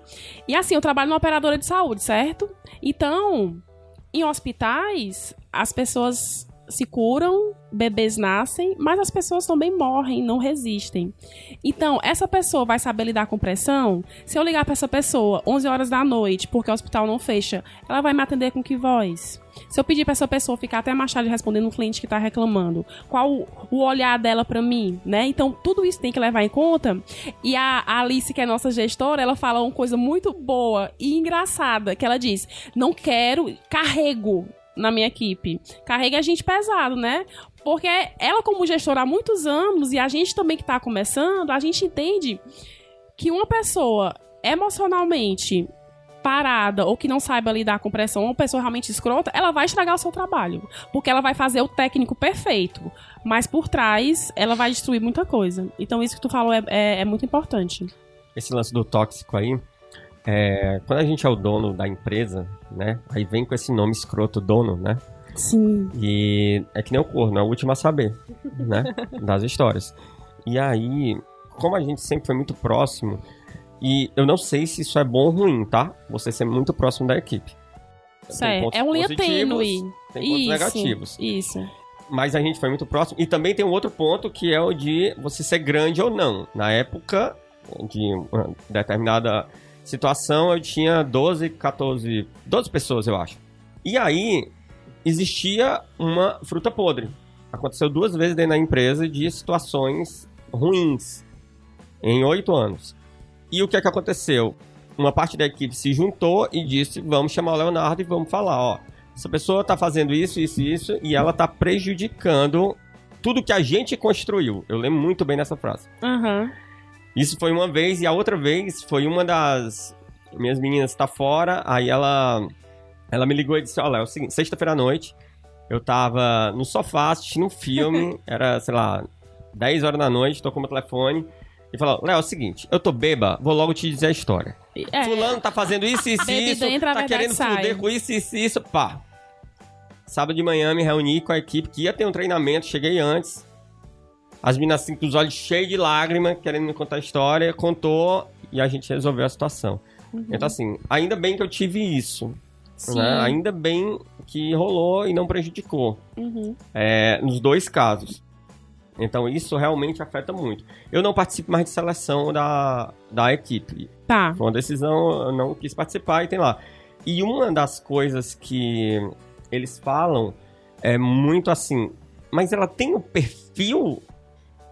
S1: E assim, eu trabalho numa operadora de saúde, certo? Então, em hospitais, as pessoas se curam, bebês nascem, mas as pessoas também morrem, não resistem. Então, essa pessoa vai saber lidar com pressão? Se eu ligar pra essa pessoa 11 horas da noite, porque o hospital não fecha, ela vai me atender com que voz? Se eu pedir pra essa pessoa ficar até tarde respondendo um cliente que tá reclamando, qual o- olhar dela pra mim, né? Então, tudo isso tem que levar em conta. E a Alice, que é nossa gestora, ela fala uma coisa muito boa e engraçada, que ela diz: "Não quero carrego na minha equipe. Carrega a gente pesado, né? Porque ela, como gestora há muitos anos, e a gente também que tá começando, a gente entende que uma pessoa emocionalmente parada ou que não saiba lidar com pressão, uma pessoa realmente escrota, ela vai estragar o seu trabalho. Porque ela vai fazer o técnico perfeito. Mas por trás, ela vai destruir muita coisa. Então, isso que tu falou é, é- é muito importante.
S3: Esse lance do tóxico aí, é, quando a gente é o dono da empresa, né? Aí vem com esse nome escroto dono, né?
S1: Sim.
S3: E é que nem o corno, é o último a saber, né? [LAUGHS] Das histórias. E aí, como a gente sempre foi muito próximo, e eu não sei se isso é bom ou ruim, tá? Você ser muito próximo da equipe.
S1: Certo.
S3: pontos
S1: É um linha tênue.
S3: Tem pontos
S1: Isso.
S3: negativos.
S1: Isso.
S3: Mas a gente foi muito próximo. E também tem um outro ponto que é o de você ser grande ou não. Na época de uma determinada situação, eu tinha 12, 14, 12 pessoas, eu acho. E aí existia uma fruta podre. Aconteceu duas vezes dentro da empresa de situações ruins em oito anos. E o que é que aconteceu? Uma parte da equipe se juntou e disse: vamos chamar o Leonardo e vamos falar, ó. Essa pessoa tá fazendo isso, isso e isso, e ela tá prejudicando tudo que a gente construiu. Eu lembro muito bem dessa frase.
S1: Aham.
S3: Isso foi uma vez, e a outra vez foi uma das minhas meninas tá fora, aí ela ela me ligou e disse, olha, é o seguinte, sexta-feira à noite, eu tava no sofá assistindo um filme, [LAUGHS] era, sei lá, 10 horas da noite, tô com o meu telefone, e falou, Léo, é o seguinte, eu tô beba, vou logo te dizer a história.
S1: É.
S3: Fulano tá fazendo isso, isso, isso,
S1: entra,
S3: tá querendo
S1: sai.
S3: fuder com isso, isso, isso, pá. Sábado de manhã me reuni com a equipe que ia ter um treinamento, cheguei antes. As meninas assim com os olhos cheios de lágrimas, querendo me contar a história, contou e a gente resolveu a situação. Então assim, ainda bem que eu tive isso.
S1: Uhum.
S3: Né? Ainda bem que rolou e não prejudicou.
S1: Uhum.
S3: É, nos dois casos. Então isso realmente afeta muito. Eu não participo mais de seleção da, da equipe.
S1: Tá.
S3: Foi uma decisão, eu não quis participar e tem lá. E uma das coisas que eles falam é muito assim, mas ela tem o perfil,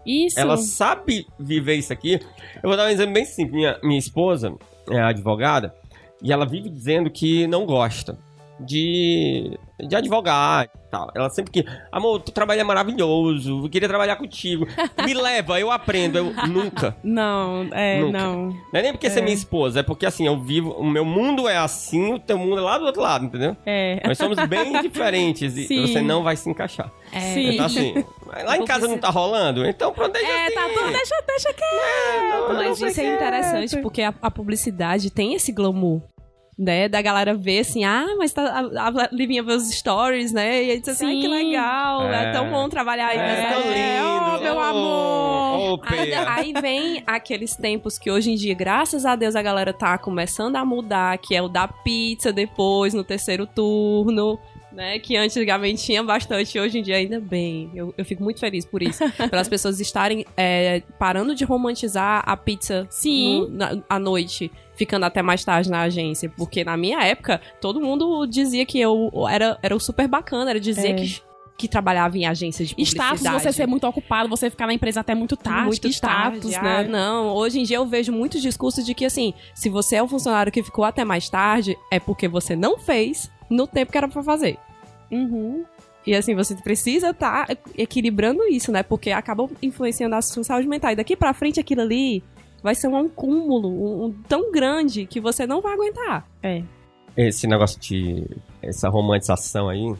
S1: Isso.
S3: ela sabe viver isso aqui. Eu vou dar um exemplo bem simples. Minha, minha esposa é advogada e ela vive dizendo que não gosta de, de advogar e tal. Ela sempre que, amor, tu trabalha maravilhoso, eu queria trabalhar contigo. Me leva, eu aprendo. Eu [LAUGHS] nunca.
S1: Não, é,
S3: Nunca.
S1: não.
S3: Não é nem porque você é minha esposa, é porque assim, eu vivo. O meu mundo é assim, o teu mundo é lá do outro lado, entendeu?
S1: É.
S3: Nós somos bem diferentes e
S1: Sim.
S3: você não vai se encaixar.
S1: Sim.
S3: Então, assim, [LAUGHS] lá em casa não tá rolando, então pronto, deixa
S1: É,
S3: assim.
S1: tá tudo, deixa, deixa quieto.
S3: Não, não
S2: Mas
S3: sei
S2: isso é interessante porque a, a publicidade tem esse glamour. Né, da galera ver assim, ah, mas tá, a, a Livinha vê os stories, né? E aí diz assim, ai, que legal, é.
S3: É.
S2: tão bom trabalhar aí
S3: É,
S2: nessa
S3: tão lindo.
S1: oh, meu amor.
S3: Ô,
S2: Aí, aí vem aqueles tempos que hoje em dia, graças a Deus, a galera tá começando a mudar, que é o da pizza depois, no terceiro turno, né? Que antigamente tinha bastante, hoje em dia ainda bem. Eu, eu fico muito feliz por isso. [LAUGHS] Pelas pessoas estarem é, parando de romantizar a pizza
S1: Sim.
S2: no- na- à noite, ficando até mais tarde na agência. Porque na minha época, todo mundo dizia que eu era, era o super bacana, era dizer
S1: É.
S2: que que trabalhava em agência de publicidade.
S1: Status, você ser muito ocupado, você ficar na empresa até muito tarde.
S2: muito
S1: status,
S2: tarde.
S1: né?
S2: Ah, não, hoje em dia eu vejo muitos discursos de que, assim, se você é um funcionário que ficou até mais tarde, é porque você não fez no tempo que era pra fazer.
S1: Uhum.
S2: E assim, você precisa estar equilibrando isso, né? Porque acaba influenciando a sua saúde mental. E daqui pra frente, aquilo ali vai ser um cúmulo um, um tão grande que você não vai aguentar.
S1: É.
S3: Esse negócio de. essa romantização aí.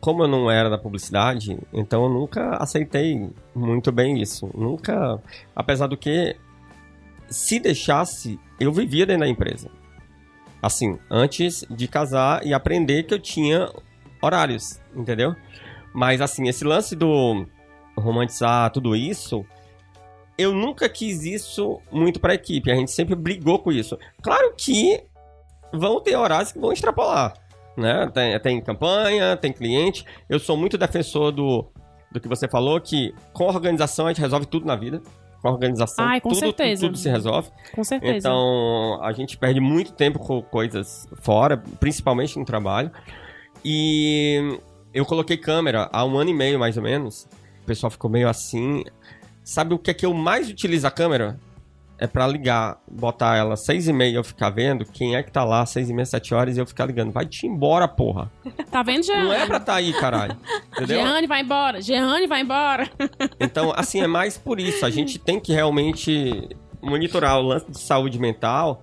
S3: Como eu não era da publicidade, então eu nunca aceitei muito bem isso. Nunca. Apesar do que, se deixasse, eu vivia dentro da empresa. Assim, antes de casar e aprender que eu tinha horários, entendeu? Mas assim, esse lance do romantizar tudo isso, eu nunca quis isso muito pra equipe. A gente sempre brigou com isso. Claro que vão ter horários que vão extrapolar, né? Tem, tem campanha, tem cliente. Eu sou muito defensor do, do que você falou, que com a organização a gente resolve tudo na vida. Com a organização,
S1: Ai, com
S3: tudo, tudo,
S1: certeza.
S3: tudo se resolve.
S1: Com certeza.
S3: Então, a gente perde muito tempo com coisas fora, principalmente no trabalho. E eu coloquei câmera há um ano e meio, mais ou menos. O pessoal ficou meio assim. Sabe o que é que eu mais utilizo a câmera? É pra ligar, botar ela seis e meia eu ficar vendo quem é que tá lá, seis e meia, sete horas, e eu ficar ligando. Vai te embora, porra. [LAUGHS]
S1: Tá vendo, Jeane?
S3: Não é pra tá aí, caralho. Entendeu?
S1: Jeane vai embora. Jeane vai embora. [LAUGHS]
S3: Então, assim, é mais por isso. A gente tem que realmente monitorar o lance de saúde mental.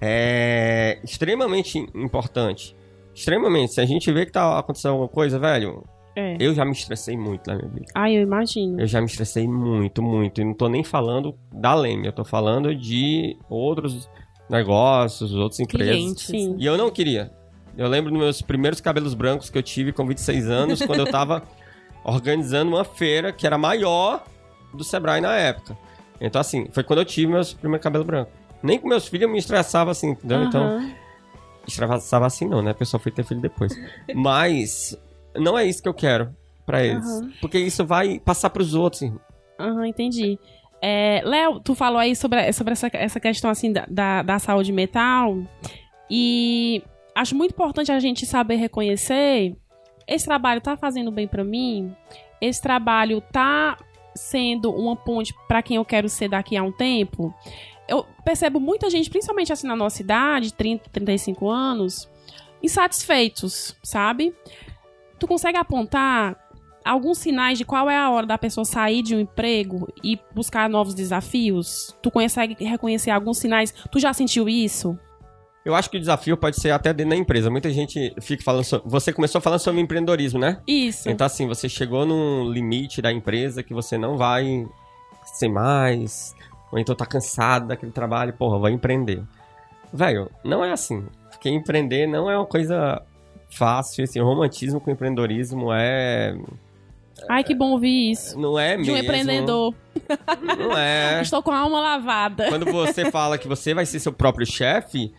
S3: É extremamente importante. Extremamente. Se a gente vê que tá acontecendo alguma coisa, velho,
S1: É.
S3: eu já me estressei muito na minha vida.
S1: Ai, eu imagino.
S3: Eu já me estressei muito, muito. E não tô nem falando da Leme, eu tô falando de outros negócios, outras empresas.
S2: Clientes.
S1: Sim.
S3: E eu não queria. Eu lembro dos meus primeiros cabelos brancos que eu tive com 26 anos, quando eu tava [LAUGHS] organizando uma feira que era maior do Sebrae na época. Então, assim, foi quando eu tive meus primeiros cabelos brancos. Nem com meus filhos eu me estressava assim, entendeu? Então,
S1: Aham.
S3: estressava assim não, né? A pessoa foi ter filho depois. Mas [LAUGHS] não é isso que eu quero pra eles.
S1: Aham.
S3: Porque isso vai passar pros outros. irmão.
S1: Aham, entendi. É, Léo, tu falou aí sobre, sobre essa, essa questão assim da, da, da saúde mental e acho muito importante a gente saber reconhecer esse trabalho tá fazendo bem pra mim, esse trabalho tá sendo uma ponte pra quem eu quero ser daqui a um tempo. Eu percebo muita gente, principalmente assim na nossa idade, 30, 35 anos, insatisfeitos, sabe? Tu consegue apontar alguns sinais de qual é a hora da pessoa sair de um emprego e buscar novos desafios? Tu consegue reconhecer alguns sinais? Tu já sentiu isso?
S3: Eu acho que o desafio pode ser até dentro da empresa. Muita gente fica falando sobre... Você começou falando sobre empreendedorismo, né?
S1: Isso.
S3: Então, assim, você chegou num limite da empresa que você não vai ser mais, ou então tá cansado daquele trabalho, porra, vou empreender. Velho, não é assim. Porque empreender não é uma coisa fácil, assim, o romantismo com o empreendedorismo é...
S1: Ai, que bom ouvir isso.
S3: Não é
S1: De um
S3: mesmo.
S1: empreendedor.
S3: Não é. [LAUGHS]
S1: Estou com a alma lavada.
S3: Quando você fala que você vai ser seu próprio chefe,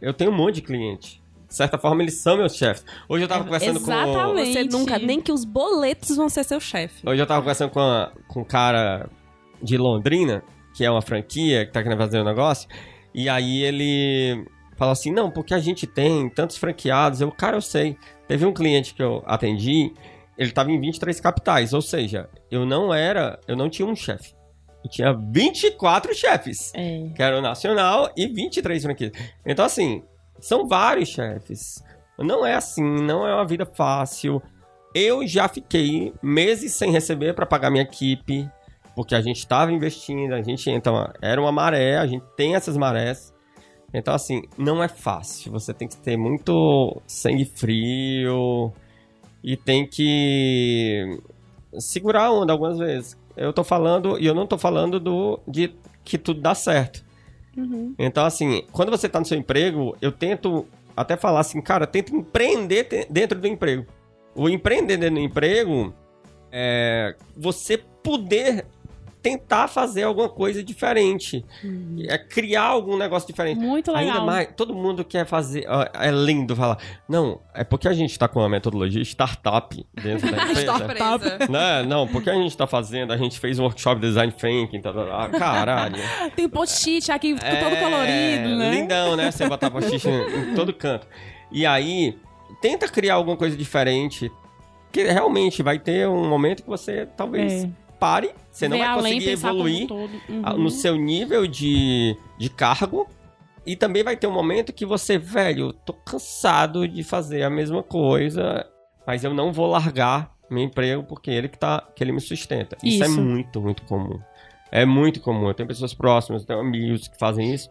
S3: eu tenho um monte de cliente. De certa forma, eles são meus chefes. Hoje eu tava conversando com...
S1: exatamente.
S2: Você nunca, nem que os boletos vão ser seu chefe.
S3: Hoje eu tava conversando com, a- com um cara de Londrina, que é uma franquia, que tá querendo fazer um negócio, e aí ele falou assim, não, porque a gente tem tantos franqueados. Eu, cara, eu sei. Teve um cliente que eu atendi, ele tava em 23 capitais, ou seja, eu não era, eu não tinha um chefe. Eu tinha 24 chefes,
S1: É.
S3: que era o nacional, e 23 franquias. Então, assim, são vários chefes. Não é assim, não é uma vida fácil. Eu já fiquei meses sem receber para pagar minha equipe, porque a gente estava investindo, a gente então era uma maré, a gente tem essas marés. Então assim, não é fácil. Você tem que ter muito sangue frio e tem que segurar a onda algumas vezes. Eu tô falando e eu não tô falando do de que tudo dá certo.
S1: Uhum.
S3: Então, assim, quando você tá no seu emprego, eu tento até falar assim, cara, tenta empreender dentro do emprego. O empreender dentro do emprego é você poder tentar fazer alguma coisa diferente. É criar algum negócio diferente.
S1: Muito legal.
S3: Ainda mais, todo mundo quer fazer. ó, É lindo falar. Não, é porque a gente tá com uma metodologia startup dentro da [LAUGHS] empresa.
S2: Surpresa.
S3: Né? Não, porque a gente tá fazendo, a gente fez um workshop de design thinking, tá, tá, tá. caralho. [LAUGHS]
S1: Tem post-it aqui
S3: É,
S1: todo colorido, né?
S3: Lindão, né? Você botar post-it em, em todo canto. E aí, tenta criar alguma coisa diferente. porque realmente vai ter um momento que você talvez
S1: É.
S3: pare, você não vai conseguir
S1: um
S3: evoluir
S1: Uhum.
S3: no seu nível de, de cargo. E também vai ter um momento que você, velho, tô cansado de fazer a mesma coisa, mas eu não vou largar meu emprego porque ele que tá, que ele me sustenta. Isso, é
S1: Isso.
S3: muito, muito comum. É muito comum. Eu tenho pessoas próximas, eu tenho amigos que fazem isso.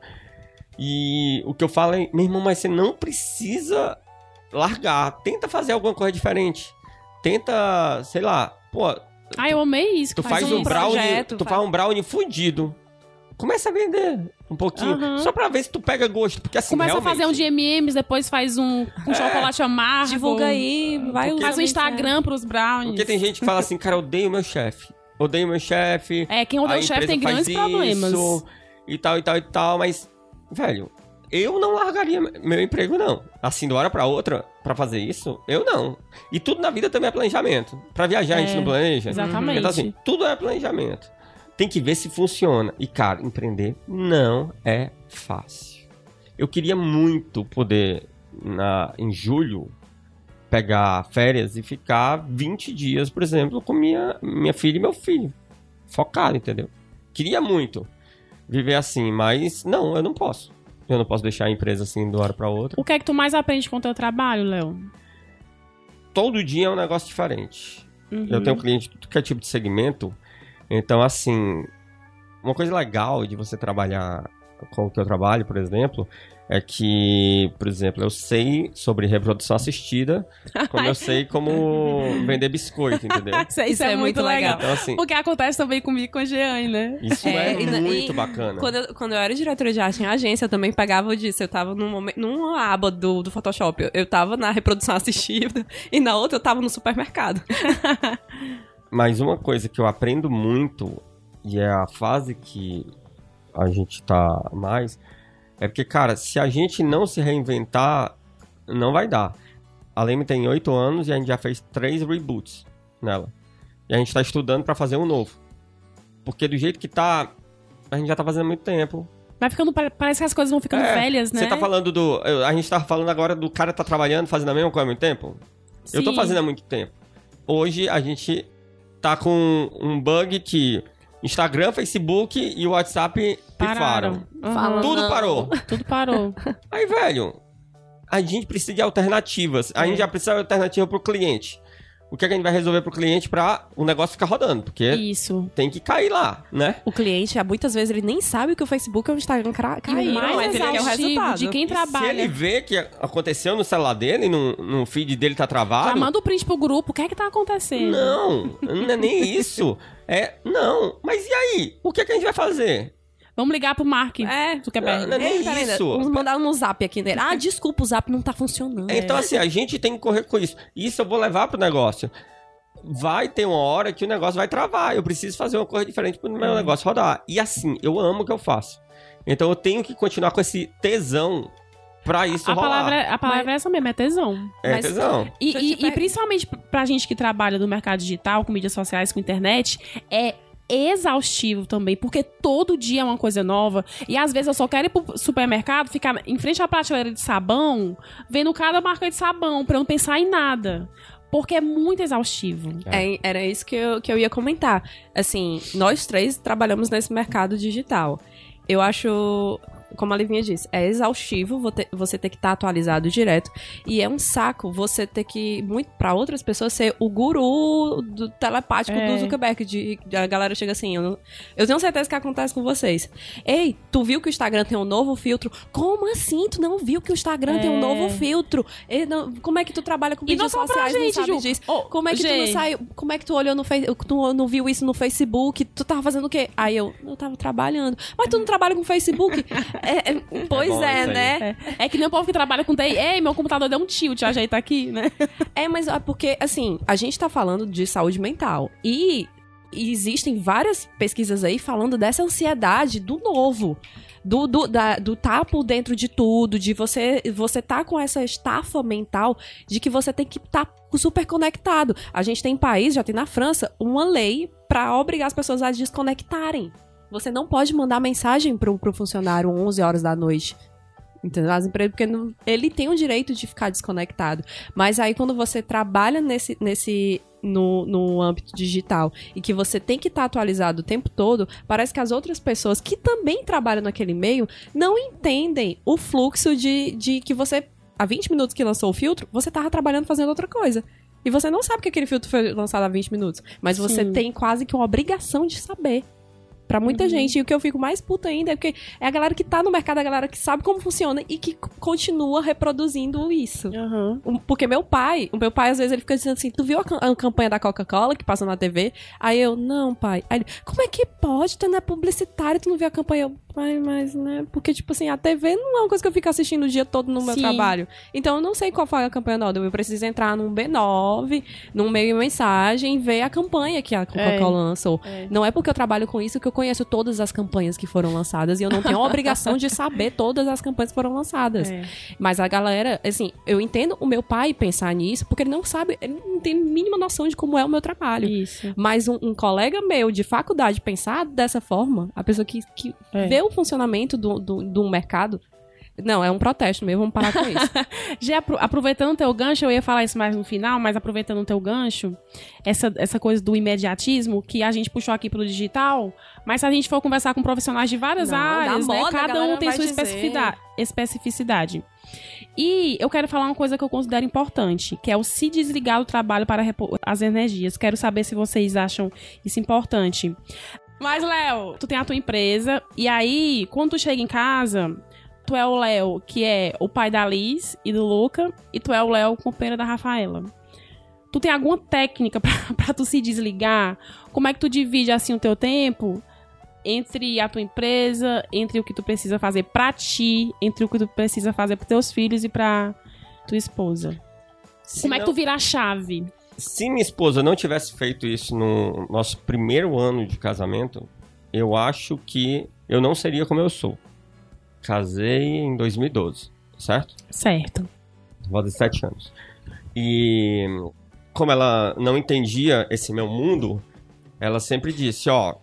S3: E o que eu falo é, meu irmão, mas você não precisa largar. Tenta fazer alguma coisa diferente. Tenta, sei lá, pô,
S1: Ah, eu amei isso.
S3: Tu
S1: que
S3: faz,
S2: um
S3: um brownie,
S2: projeto,
S3: tu
S2: faz-
S3: faz um brownie fudido. Começa a vender um pouquinho,
S1: Aham.
S3: só pra ver se tu pega gosto, porque assim,
S1: Começa
S3: realmente,
S1: a fazer um de M&M's, depois faz um com chocolate amargo.
S2: Divulga aí, vai
S3: Porque-
S1: Faz um Instagram pros brownies.
S3: Porque tem gente que fala assim, cara, eu odeio meu chefe. Odeio meu chefe.
S1: É, quem odeia o chefe tem
S3: faz
S1: grandes problemas.
S3: isso, E tal, e tal, e tal, mas, velho, eu não largaria meu emprego, não. Assim, de uma hora pra outra, pra fazer isso, eu não. E tudo na vida também é planejamento. Pra viajar a gente
S1: É,
S3: não planeja.
S1: exatamente.
S3: Então, assim, tudo é planejamento. Tem que ver se funciona. E, cara, empreender não é fácil. Eu queria muito poder, na, em julho, pegar férias e ficar 20 dias, por exemplo, com minha, minha filha e meu filho. Focado, entendeu? Queria muito viver assim, mas não, eu não posso. Eu não posso deixar a empresa assim de uma hora pra outra.
S1: O que é que tu mais aprende com o teu trabalho, Léo?
S3: Todo dia é um negócio diferente.
S1: Uhum.
S3: Eu tenho cliente de tudo que é tipo de segmento. Então, assim, uma coisa legal de você trabalhar com o que eu trabalho, por exemplo, é que, por exemplo, eu sei sobre reprodução assistida, [LAUGHS] como eu sei como vender biscoito, entendeu? [LAUGHS]
S1: Isso, é- isso é, muito legal.
S3: Então, assim,
S1: O que acontece também comigo com a Jeane, né?
S3: isso
S2: É,
S3: é,
S2: e
S3: muito
S2: e
S3: bacana.
S2: Quando eu, quando eu era diretora de arte em agência, eu também pegava disso. Eu tava num momento, numa aba do, do Photoshop. Eu, eu tava na reprodução [LAUGHS] assistida e na outra eu tava no supermercado.
S3: Mas uma coisa que eu aprendo muito, e é a fase que a gente tá mais, é porque, cara, se a gente não se reinventar, não vai dar. A Leme tem oito anos e a gente já fez três reboots nela. E a gente tá estudando pra fazer um novo. Porque do jeito que tá, a gente já tá fazendo muito tempo.
S1: Vai ficando, pare- parece que as coisas vão ficando
S3: É,
S1: velhas, né?
S3: Você tá falando do. A gente tá falando agora do cara tá trabalhando, fazendo a mesma coisa há muito tempo? Eu tô
S1: Sim.
S3: fazendo há muito tempo. Hoje a gente tá com um bug que Instagram, Facebook e o WhatsApp
S1: Pararam.
S3: pifaram.
S1: Uhum.
S3: Tudo
S2: Não.
S3: parou.
S1: Tudo parou. [LAUGHS]
S3: Aí, velho, a gente precisa de alternativas. A
S1: É.
S3: gente já precisa de alternativa pro cliente. O que, é que a gente vai resolver pro cliente pra o negócio ficar rodando? Porque
S1: Isso.
S3: tem que cair lá, né?
S2: O cliente, muitas vezes, ele nem sabe que o Facebook ou o Instagram
S1: E
S2: caíram,
S1: mais
S2: mas ele quer o resultado.
S1: de quem
S3: Se
S1: trabalha.
S3: ele vê que aconteceu no celular dele, no, no feed dele tá travado.
S1: Já manda o print pro grupo. O que é que tá acontecendo?
S3: Não, não é nem isso. [LAUGHS] É, não. Mas e aí? O que, é que a gente vai fazer?
S1: Vamos ligar pro Mark
S2: É.
S1: Zuckerberg.
S3: Não, não é
S2: peraí,
S3: isso.
S2: Vamos mandar no zap aqui nele. Ah, desculpa, o zap não tá funcionando.
S3: Então, assim, a gente tem que correr com isso. Isso eu vou levar pro negócio. Vai ter uma hora que o negócio vai travar. Eu preciso fazer uma coisa diferente pro meu negócio rodar. E assim, eu amo o que eu faço. Então eu tenho que continuar com esse tesão pra isso
S1: A
S3: rolar.
S1: palavra, a palavra é essa mesmo, é tesão.
S3: É
S2: Mas-
S3: tesão.
S1: E, e- e principalmente pra gente que trabalha no mercado digital, com mídias sociais, com internet, é exaustivo também, porque todo dia é uma coisa nova. E às vezes eu só quero ir pro supermercado, ficar em frente à prateleira de sabão, vendo cada marca de sabão, pra eu não pensar em nada. Porque é muito exaustivo.
S2: É, era isso que eu, que eu ia comentar. Assim, nós três trabalhamos nesse mercado digital. Eu acho, como a Livinha disse, é exaustivo você ter que estar atualizado direto. E é um saco você ter que, muito para outras pessoas, ser o guru do telepático
S1: É.
S2: do Zuckerberg. De, a galera chega assim, eu, não- eu tenho certeza que acontece com vocês. Ei, tu viu que o Instagram tem um novo filtro? Como assim? Tu não viu que o Instagram tem um
S1: É.
S2: novo filtro? Não- como é que tu trabalha com mídias
S1: só pra
S2: sociais e não
S1: gente,
S2: sabe?
S1: Ô,
S2: Como é que tu não
S1: Gê.
S2: saiu? Como é que tu olhou no Facebook? Tu não viu isso no Facebook? Tu tava fazendo o quê? Aí eu, eu tava trabalhando. Mas tu não trabalha com Facebook? [LAUGHS] É, é, pois
S3: bom
S2: é,
S3: aí.
S2: né?
S1: É, é que nem o povo que trabalha com TI. Ei, meu computador deu um tilt, ajeita aqui, né?
S2: É, mas é porque, assim, a gente tá falando de saúde mental. E existem várias pesquisas aí falando dessa ansiedade do novo. Do, do, da, do tá por dentro de tudo, de você você tá com essa estafa mental de que você tem que estar tá super conectado. A gente tem em país, já tem na França, uma lei pra obrigar as pessoas a desconectarem. Você não pode mandar mensagem pro, pro funcionário 11 horas da noite. Entendeu? As empresas, porque não- ele tem o direito de ficar desconectado. Mas aí quando você trabalha nesse, nesse no, no âmbito digital e que você tem que estar atualizado o tempo todo, parece que as outras pessoas que também trabalham naquele meio não entendem o fluxo de, de que você, há 20 minutos que lançou o filtro, você tava trabalhando fazendo outra coisa. E você não sabe que aquele filtro foi lançado há 20 minutos. Mas você
S1: Sim.
S2: tem quase que uma obrigação de saber. Pra muita gente. E o que eu fico mais puta ainda é porque é a galera que tá no mercado, a galera que sabe como funciona e que continua reproduzindo isso.
S1: Aham.
S2: Um- Porque meu pai, o meu pai às vezes ele fica dizendo assim: Tu viu a, a campanha da Coca-Cola que passa na TV? Aí eu, não, pai. Aí ele, como é que pode? Tu não é publicitário, tu não viu a campanha? Eu, pai, mas né? Porque, tipo assim, a TV não é uma coisa que eu fico assistindo o dia todo no meu
S1: Sim.
S2: trabalho. Então eu não sei qual foi a campanha nova. Eu preciso entrar num B9, num meio mensagem e ver a campanha que a Coca-Cola lançou.
S1: É.
S2: Não é porque eu trabalho com isso que eu conheço todas as campanhas que foram lançadas e eu não tenho a [LAUGHS] obrigação de saber todas as campanhas que foram lançadas.
S1: É.
S2: Mas a galera, assim, eu entendo o meu pai pensar nisso, porque ele não sabe, ele não tem a mínima noção de como é o meu trabalho.
S1: Isso.
S2: Mas um, um colega meu de faculdade pensar dessa forma, a pessoa que, que
S1: É.
S2: vê o funcionamento do, do, do mercado. Não, é um protesto mesmo, vamos parar com isso. [LAUGHS]
S1: Já apro- aproveitando o teu gancho, eu ia falar isso mais no final, mas aproveitando o teu gancho, essa, essa coisa do imediatismo que a gente puxou aqui pelo digital, mas se a gente for conversar com profissionais de várias
S2: Não,
S1: áreas, né,
S2: moda,
S1: cada um tem sua especificidade, especificidade. E eu quero falar uma coisa que eu considero importante, que é o se desligar do trabalho para repor as energias. Quero saber se vocês acham isso importante. Mas, Léo, tu tem a tua empresa, e aí, quando tu chega em casa, tu é o Léo, que é o pai da Liz e do Luca, e tu é o Léo, companheiro da Rafaela. Tu tem alguma técnica [LAUGHS] pra, pra tu se desligar? Como é que tu divide, assim, o teu tempo entre a tua empresa, entre o que tu precisa fazer pra ti, entre o que tu precisa fazer pros teus filhos e pra tua esposa?
S3: Se
S1: Como é que
S3: não-
S1: tu vira a chave?
S3: Se minha esposa não tivesse feito isso no nosso primeiro ano de casamento, eu acho que eu não seria como eu sou. Casei em 2012, certo?
S1: Certo.
S3: Vou de sete anos. E como ela não entendia esse meu mundo, ela sempre disse, ó,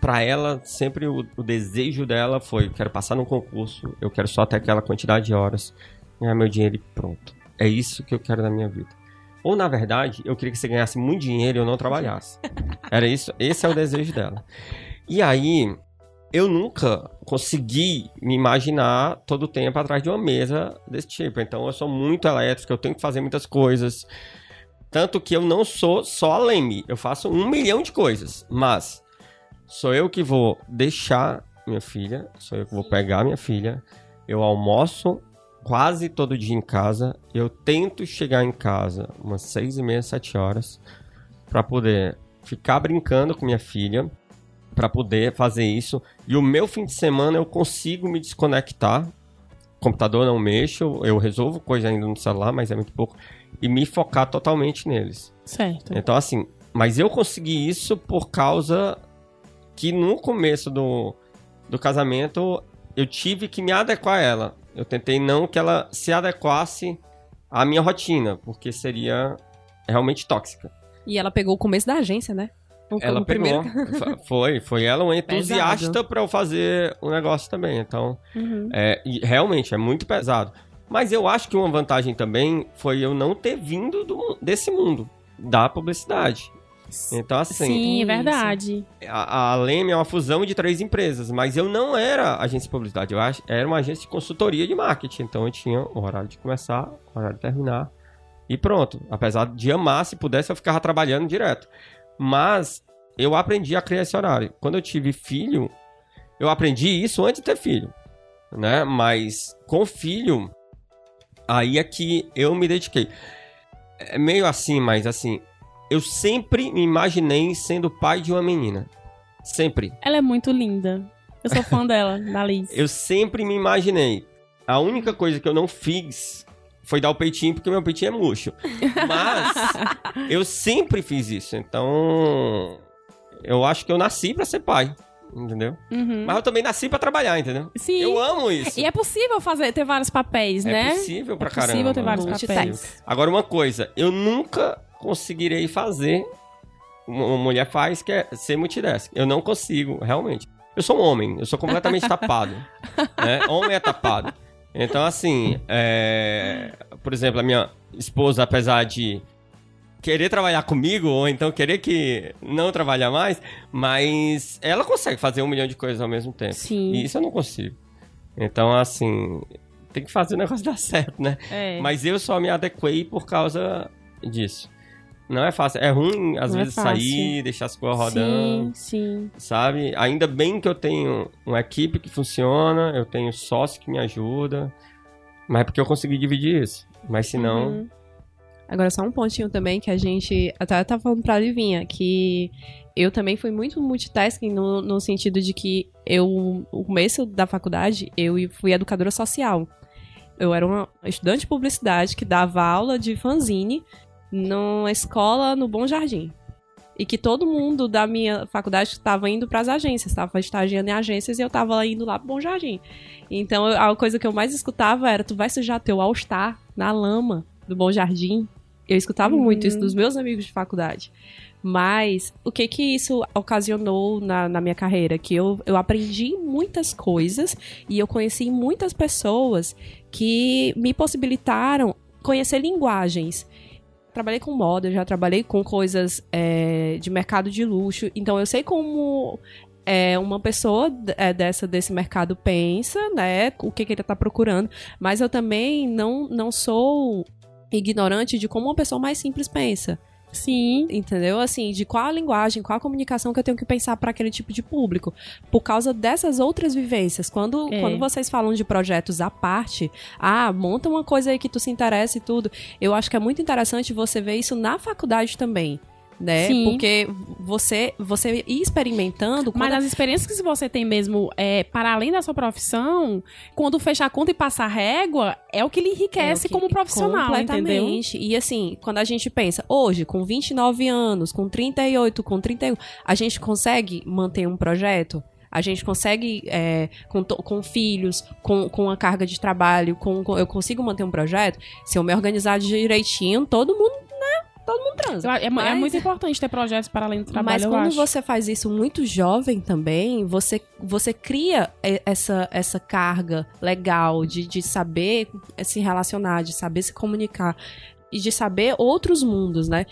S3: pra ela sempre o, o desejo dela foi, quero passar num concurso, eu quero só até aquela quantidade de horas, ganhar meu dinheiro e pronto. É isso que eu quero na minha vida. Ou na verdade, eu queria que você ganhasse muito dinheiro e eu não trabalhasse. Era isso, esse é o desejo dela. E aí, eu nunca consegui me imaginar todo o tempo atrás de uma mesa desse tipo. Então eu sou muito elétrico, eu tenho que fazer muitas coisas. Tanto que eu não sou só a Leme, eu faço um milhão de coisas. Mas sou eu que vou deixar minha filha, sou eu que vou pegar minha filha, eu almoço quase todo dia em casa. Eu tento chegar em casa umas seis e meia, sete horas, para poder ficar brincando com minha filha, para poder fazer isso. E o meu fim de semana eu consigo me desconectar. Computador não mexo, eu resolvo coisa ainda no celular, mas é muito pouco. E me focar totalmente neles.
S1: Certo.
S3: Então, assim, mas eu consegui isso por causa que no começo do, do casamento eu tive que me adequar a ela. Eu tentei não que ela se adequasse à minha rotina, porque seria realmente tóxica.
S2: E ela pegou o começo da agência, né? O-
S3: Ela pegou.
S2: primeiro- [LAUGHS]
S3: Foi, foi ela uma entusiasta para eu fazer o negócio também. Então,
S1: Uhum.
S3: é, realmente é muito pesado. Mas eu acho que uma vantagem também foi eu não ter vindo do- desse mundo da publicidade. Então, assim,
S1: Sim, é verdade.
S3: a, a Leme é uma fusão de três empresas, mas eu não era agência de publicidade, eu era uma agência de consultoria de marketing. Então eu tinha o horário de começar, o horário de terminar e pronto. Apesar de amar, se pudesse, eu ficava trabalhando direto. Mas eu aprendi a criar esse horário. Quando eu tive filho, eu aprendi isso antes de ter filho, né? Mas com filho, aí é que eu me dediquei. É meio assim, mas assim, eu sempre me imaginei sendo pai de uma menina. Sempre.
S1: Ela é muito linda. Eu sou fã dela, [LAUGHS] da Liz.
S3: Eu sempre me imaginei. A única coisa que eu não fiz foi dar o peitinho, porque meu peitinho é murcho. Mas [LAUGHS] eu sempre fiz isso. Então, eu acho que eu nasci pra ser pai. Entendeu?
S1: Uhum.
S3: Mas eu também nasci pra trabalhar, entendeu?
S1: Sim.
S3: Eu amo isso.
S1: E é possível fazer, ter vários papéis,
S3: É
S1: né?
S3: possível pra
S1: É possível
S3: caramba.
S1: ter vários
S3: É
S1: papéis.
S3: possível. Agora, uma coisa, eu nunca conseguirei fazer. Uma mulher faz que é ser multitask. Eu não consigo, realmente. Eu sou um homem, eu sou completamente [LAUGHS] tapado. né? Homem é tapado. Então, assim, é, por exemplo, a minha esposa, apesar de querer trabalhar comigo, ou então querer que não trabalhar mais, mas ela consegue fazer um milhão de coisas ao mesmo tempo.
S1: Sim.
S3: E isso eu não consigo. Então, assim, tem que fazer o negócio [LAUGHS] dar certo, né?
S1: É.
S3: Mas eu só me adequei por causa disso. Não é fácil. É ruim, às
S1: Não é
S3: vezes,
S1: fácil.
S3: sair, deixar as coisas rodando,
S1: Sim, sim.
S3: sabe? Ainda bem que eu tenho uma equipe que funciona, eu tenho sócio que me ajuda, mas é porque eu consegui dividir isso. Mas se não,
S1: Uhum.
S2: Agora, só um pontinho também que a gente. Até tava falando pra Livinha, que eu também fui muito multitasking no, no sentido de que eu, no começo da faculdade, eu fui educadora social. Eu era uma estudante de publicidade que dava aula de fanzine numa escola no Bom Jardim. E que todo mundo da minha faculdade estava indo para as agências, estava estagiando em agências e eu estava indo lá pro Bom Jardim. Então a coisa que eu mais escutava era: tu vai sujar teu All-Star na lama do Bom Jardim. Eu escutava
S1: Uhum.
S2: muito isso dos meus amigos de faculdade. Mas o que que isso ocasionou na, na minha carreira? Que eu, eu aprendi muitas coisas e eu conheci muitas pessoas que me possibilitaram conhecer linguagens. Trabalhei com moda, já trabalhei com coisas é, de mercado de luxo, então eu sei como é, uma pessoa é, dessa desse mercado pensa, né? O que, que ele está procurando, mas eu também não, não sou ignorante de como uma pessoa mais simples pensa.
S1: Sim.
S2: Entendeu? Assim, de qual a linguagem, qual a comunicação que eu tenho que pensar para aquele tipo de público. Por causa dessas outras vivências. Quando,
S1: É.
S2: quando vocês falam de projetos à parte, ah, monta uma coisa aí que tu se interessa e tudo. Eu acho que é muito interessante você ver isso na faculdade também. Né?
S1: Sim.
S2: Porque você, você ir experimentando.
S1: Mas as experiências que você tem mesmo, é, para além da sua profissão, quando fechar a conta e passar régua, é o que lhe enriquece
S2: É que-
S1: como profissional, entendeu?
S2: Completamente. E assim, quando a gente pensa, hoje, com 29 anos, com 38, com 31, a gente consegue manter um projeto? A gente consegue, é, com, com filhos, com, com a carga de trabalho, com, com- eu consigo manter um projeto? Se eu me organizar direitinho, todo mundo? Todo mundo transa.
S1: É, é
S2: Mas-
S1: muito importante ter projetos para além do trabalho,
S2: Mas quando você faz isso muito jovem também, você, você cria e- essa, essa carga legal de, de saber se relacionar, de saber se comunicar e de saber outros mundos, né?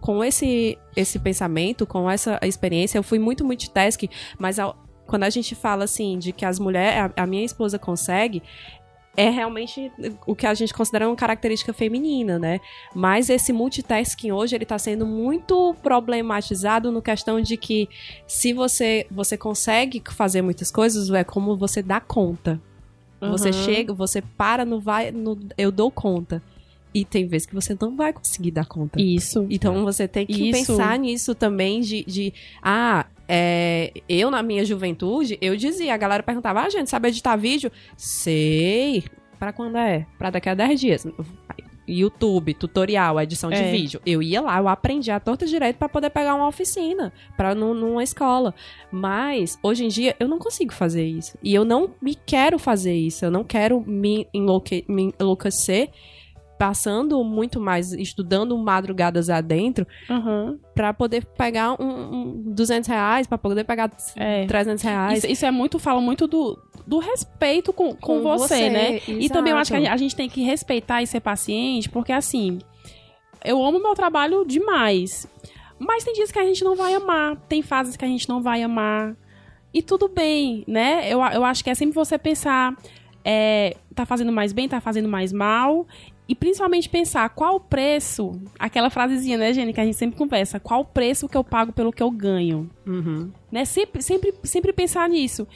S2: Com esse, esse pensamento, com essa experiência, eu fui muito multitasking, mas ao- quando a gente fala assim de que as mulheres, a, a minha esposa consegue, é realmente o que a gente considera uma característica feminina, né? Mas esse multitasking hoje ele tá sendo muito problematizado no questão de que se você você consegue fazer muitas coisas, é como você dá conta. Você
S1: Uhum.
S2: chega, você para no vai, no eu dou conta. E tem vezes que você não vai conseguir dar conta.
S1: Isso.
S2: Então você tem que
S1: Isso.
S2: pensar nisso também de, de ah, é, eu na minha juventude, eu dizia, a galera perguntava, ah, gente, sabe editar vídeo? Sei. Pra quando é? Pra daqui a 10 dias. YouTube, tutorial, edição de
S1: É.
S2: vídeo. Eu ia lá, eu aprendi a torta direito pra poder pegar uma oficina, para numa escola. Mas hoje em dia eu não consigo fazer isso. E eu não me quero fazer isso. Eu não quero me, enlouque, me enlouquecer passando muito mais, estudando madrugadas adentro,
S1: Uhum.
S2: pra poder pegar um, um 200 reais, pra poder pegar
S1: É.
S2: 300 reais.
S1: Isso, isso é muito, fala muito do, do respeito com, com,
S2: Com
S1: você,
S2: você,
S1: né? E também eu acho que a
S2: exato.
S1: gente- a gente tem que respeitar e ser paciente, porque assim, eu amo meu trabalho demais. Mas tem dias que a gente não vai amar, tem fases que a gente não vai amar. E tudo bem, né? Eu, eu acho que é sempre você pensar, é, tá fazendo mais bem, tá fazendo mais mal. E principalmente pensar qual o preço, aquela frasezinha, né, Jenny, que a gente sempre conversa, qual o preço que eu pago pelo que eu ganho
S2: Uhum.
S1: né? Sempre, sempre, sempre pensar nisso.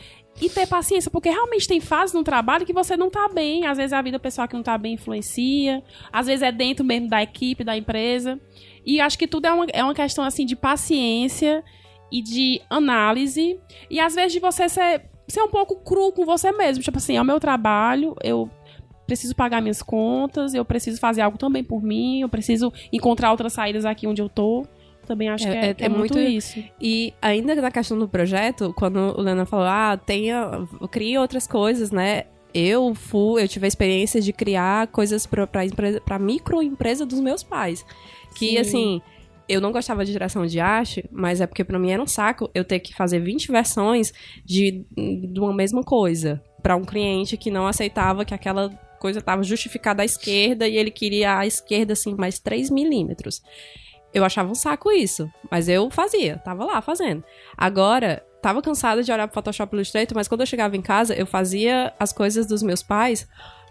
S1: E ter paciência, porque realmente tem fases no trabalho que você não tá bem. Às vezes a vida pessoal que não tá bem influencia. Às vezes é dentro mesmo da equipe, da empresa. E acho que tudo é uma, é uma questão, assim, de paciência e de análise. E às vezes de você ser, ser um pouco cru com você mesmo. Tipo assim, é o meu trabalho, eu preciso pagar minhas contas, eu preciso fazer algo também por mim, eu preciso encontrar outras saídas aqui onde eu tô. Também acho
S2: É-
S1: que é,
S2: é-
S1: é muito,
S2: muito-
S1: isso.
S2: E ainda na questão do projeto, quando o Lena falou, ah, tenha, crie outras coisas, né? Eu fui, eu tive a experiência de criar coisas pra microempresa dos meus pais. Que,
S1: Sim.
S2: assim, eu não gostava de direção de arte, mas é porque pra mim era um saco eu ter que fazer 20 versões de, de uma mesma coisa pra um cliente que não aceitava que aquela coisa estava justificada à esquerda e ele queria a esquerda assim mais 3 milímetros. Eu achava um saco isso, mas eu fazia, tava lá fazendo. Agora, tava cansada de olhar pro Photoshop Illustrator, mas quando eu chegava em casa, eu fazia as coisas dos meus pais.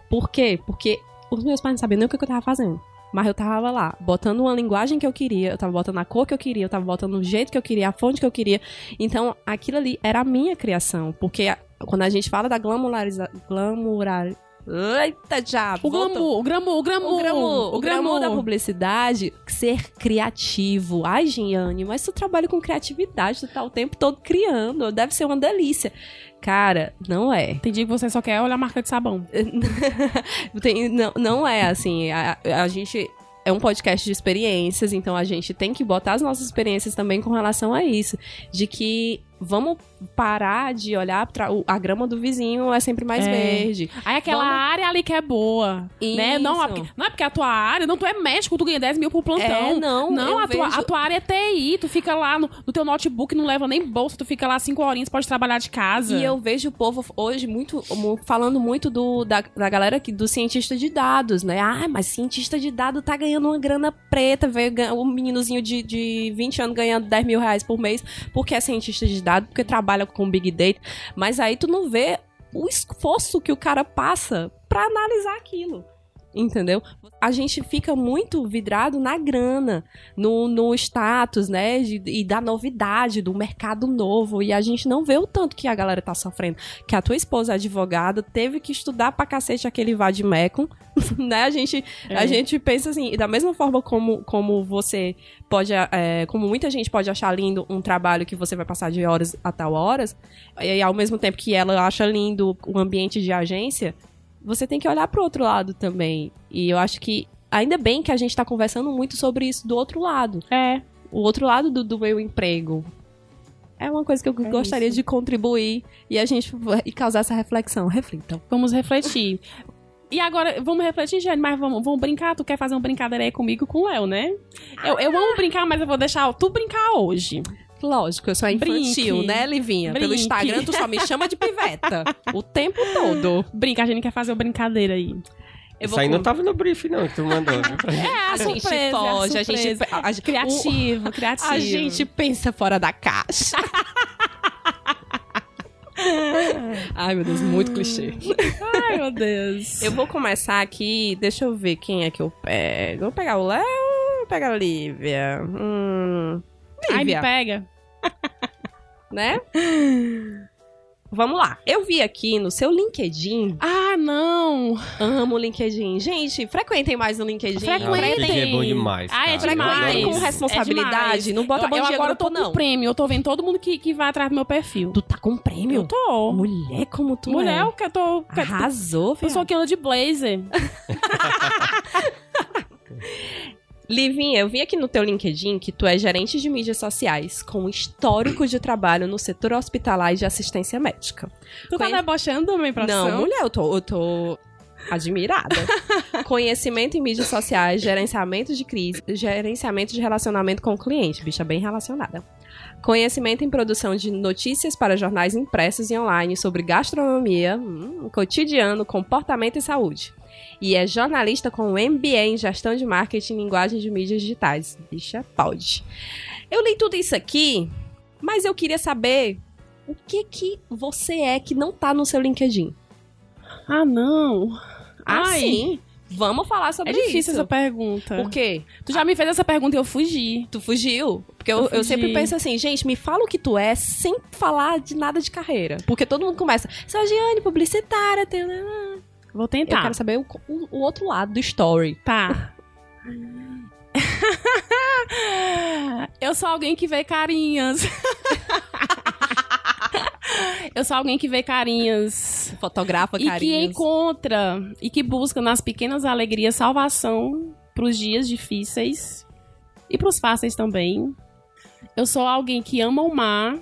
S2: Por quê? Porque os meus pais não sabiam nem o que eu tava fazendo. Mas eu tava lá, botando uma linguagem que eu queria, eu tava botando a cor que eu queria, eu tava botando o jeito que eu queria, a fonte que eu queria. Então, aquilo ali era a minha criação. Porque quando a gente fala da glamurariza... glamurar... Eita, já!
S1: O glamour, o glamour, o glamour.
S2: O glamour, o glamour da publicidade, ser criativo. Ai, Giane, mas tu trabalha com criatividade, tu tá o tempo todo criando, deve ser uma delícia. Cara, não é.
S1: Tem dia que você só quer olhar a marca de sabão. [LAUGHS]
S2: Tem- não, não é assim. A, a gente é um podcast de experiências, então a gente tem que botar as nossas experiências também com relação a isso. De que vamos parar de olhar pra, o- a grama do vizinho é sempre mais
S1: É.
S2: verde.
S1: Aí aquela
S2: Vamos-
S1: área ali que é boa, né? Não, é
S2: Isso.
S1: porque, não é porque a tua área, não, tu é médico, tu ganha 10 mil por plantão.
S2: É, não,
S1: Não, a, tua,
S2: vejo-
S1: a tua área é TI, tu fica lá no, no teu notebook, não leva nem bolsa, tu fica lá 5 horinhas, pode trabalhar de casa.
S2: E eu vejo o povo hoje muito mu- falando muito do, da, da galera que, do cientista de dados, né? Ah, mas cientista de dados tá ganhando uma grana preta, veio um meninozinho de, de 20 anos ganhando 10 mil reais por mês porque é cientista de dados, porque trabalha com Big Data. Mas aí tu não vê o esforço que o cara passa pra analisar aquilo. Entendeu? A gente fica muito vidrado na grana, no, no status, né? de- e da novidade, do mercado novo. E a gente não vê o tanto que a galera tá sofrendo. Que a tua esposa é advogada, teve que estudar pra cacete aquele vademecum, [LAUGHS] né? A gente,
S1: É.
S2: a gente pensa assim, e da mesma forma como, como você pode, é, como muita gente pode achar lindo um trabalho que você vai passar de horas a tal horas, e ao mesmo tempo que ela acha lindo o ambiente de agência, você tem que olhar pro outro lado também. E eu acho que ainda bem que a gente tá conversando muito sobre isso do outro lado.
S1: É.
S2: O outro lado do, do meu emprego. É uma coisa que eu
S1: É
S2: gostaria
S1: isso.
S2: de contribuir e a gente e causar essa reflexão. Reflitam.
S1: Vamos refletir. [LAUGHS] E agora, vamos refletir, Jane, mas vamos, vamos brincar? Tu quer fazer uma brincadeira aí comigo com o Léo, né? Eu, eu amo brincar, mas eu vou deixar tu brincar hoje.
S2: Lógico, eu sou infantil,
S1: Brinque.
S2: né, Livinha? Pelo
S1: Brinque.
S2: Instagram, tu só me chama de piveta. o tempo todo.
S1: Brinca, a gente quer fazer uma brincadeira aí.
S2: Eu
S3: Isso aí não tava no brief, não, que tu mandou. viu?
S1: É,
S2: a gente foge, a gente. a- a-
S1: Criativo, criativo.
S2: A gente pensa fora da caixa. [LAUGHS] Ai, meu Deus, muito clichê.
S1: Ai, meu Deus.
S2: Eu vou começar aqui, deixa eu ver quem é que eu pego. Vou pegar o Léo ou vou pegar a Lívia? Hum,
S1: Ai, me pega. [LAUGHS]
S2: né? Vamos lá. Eu vi aqui no seu LinkedIn.
S1: Ah, não.
S2: Amo o LinkedIn. Gente, frequentem mais no LinkedIn.
S1: Frequentem.
S3: Não, LinkedIn é bom demais.
S1: Ah, é.
S3: Eu
S1: demais.
S2: com responsabilidade.
S1: É demais.
S2: não bota
S1: eu,
S2: bom
S1: eu
S2: dia
S1: agora
S2: grupo,
S1: tô com
S2: não.
S1: prêmio. Eu tô vendo todo mundo que, que vai atrás do meu perfil.
S2: Tu tá com prêmio?
S1: Eu tô.
S2: Mulher como tu
S1: Mulher,
S2: é.
S1: eu que tô.
S2: Arrasou,
S1: Eu sou
S2: filha.
S1: que anda de blazer. [LAUGHS] [LAUGHS]
S2: Livinha, eu vi aqui no teu LinkedIn que tu é gerente de mídias sociais com histórico de trabalho no setor hospitalar e de assistência médica.
S1: Tu
S2: Conhe-
S1: tá debochando da minha profissão?
S2: Não, mulher, eu tô, eu tô admirada. [LAUGHS] Conhecimento em mídias sociais, gerenciamento de crise, gerenciamento de relacionamento com o cliente, bicha bem relacionada. Conhecimento em produção de notícias para jornais impressos e online sobre gastronomia, hum, cotidiano, comportamento e saúde. E é jornalista com MBA em gestão de marketing e linguagem de mídias digitais. Bicha, pode. Eu li tudo isso aqui, mas eu queria saber o que que você é que não tá no seu LinkedIn.
S1: Ah, não.
S2: Ah,
S1: Ai,
S2: sim. Vamos falar sobre
S1: É difícil
S2: isso.
S1: essa pergunta.
S2: Por quê?
S1: Tu já me fez essa pergunta e eu fugi.
S2: Tu fugiu? Porque eu,
S1: Eu
S2: eu sempre penso assim, gente, me fala o que tu é sem falar de nada de carreira. Porque todo mundo começa, sou a Giane, publicitária, tem...
S1: Vou
S2: Eu
S1: tentar.
S2: quero saber o, o- o outro lado do story.
S1: Tá. [LAUGHS] Eu sou alguém que vê carinhas. [LAUGHS] Eu sou alguém que vê carinhas.
S2: Fotografa,
S1: E que encontra e que busca nas pequenas alegrias salvação pros dias difíceis e pros fáceis também. Eu sou alguém que ama o mar,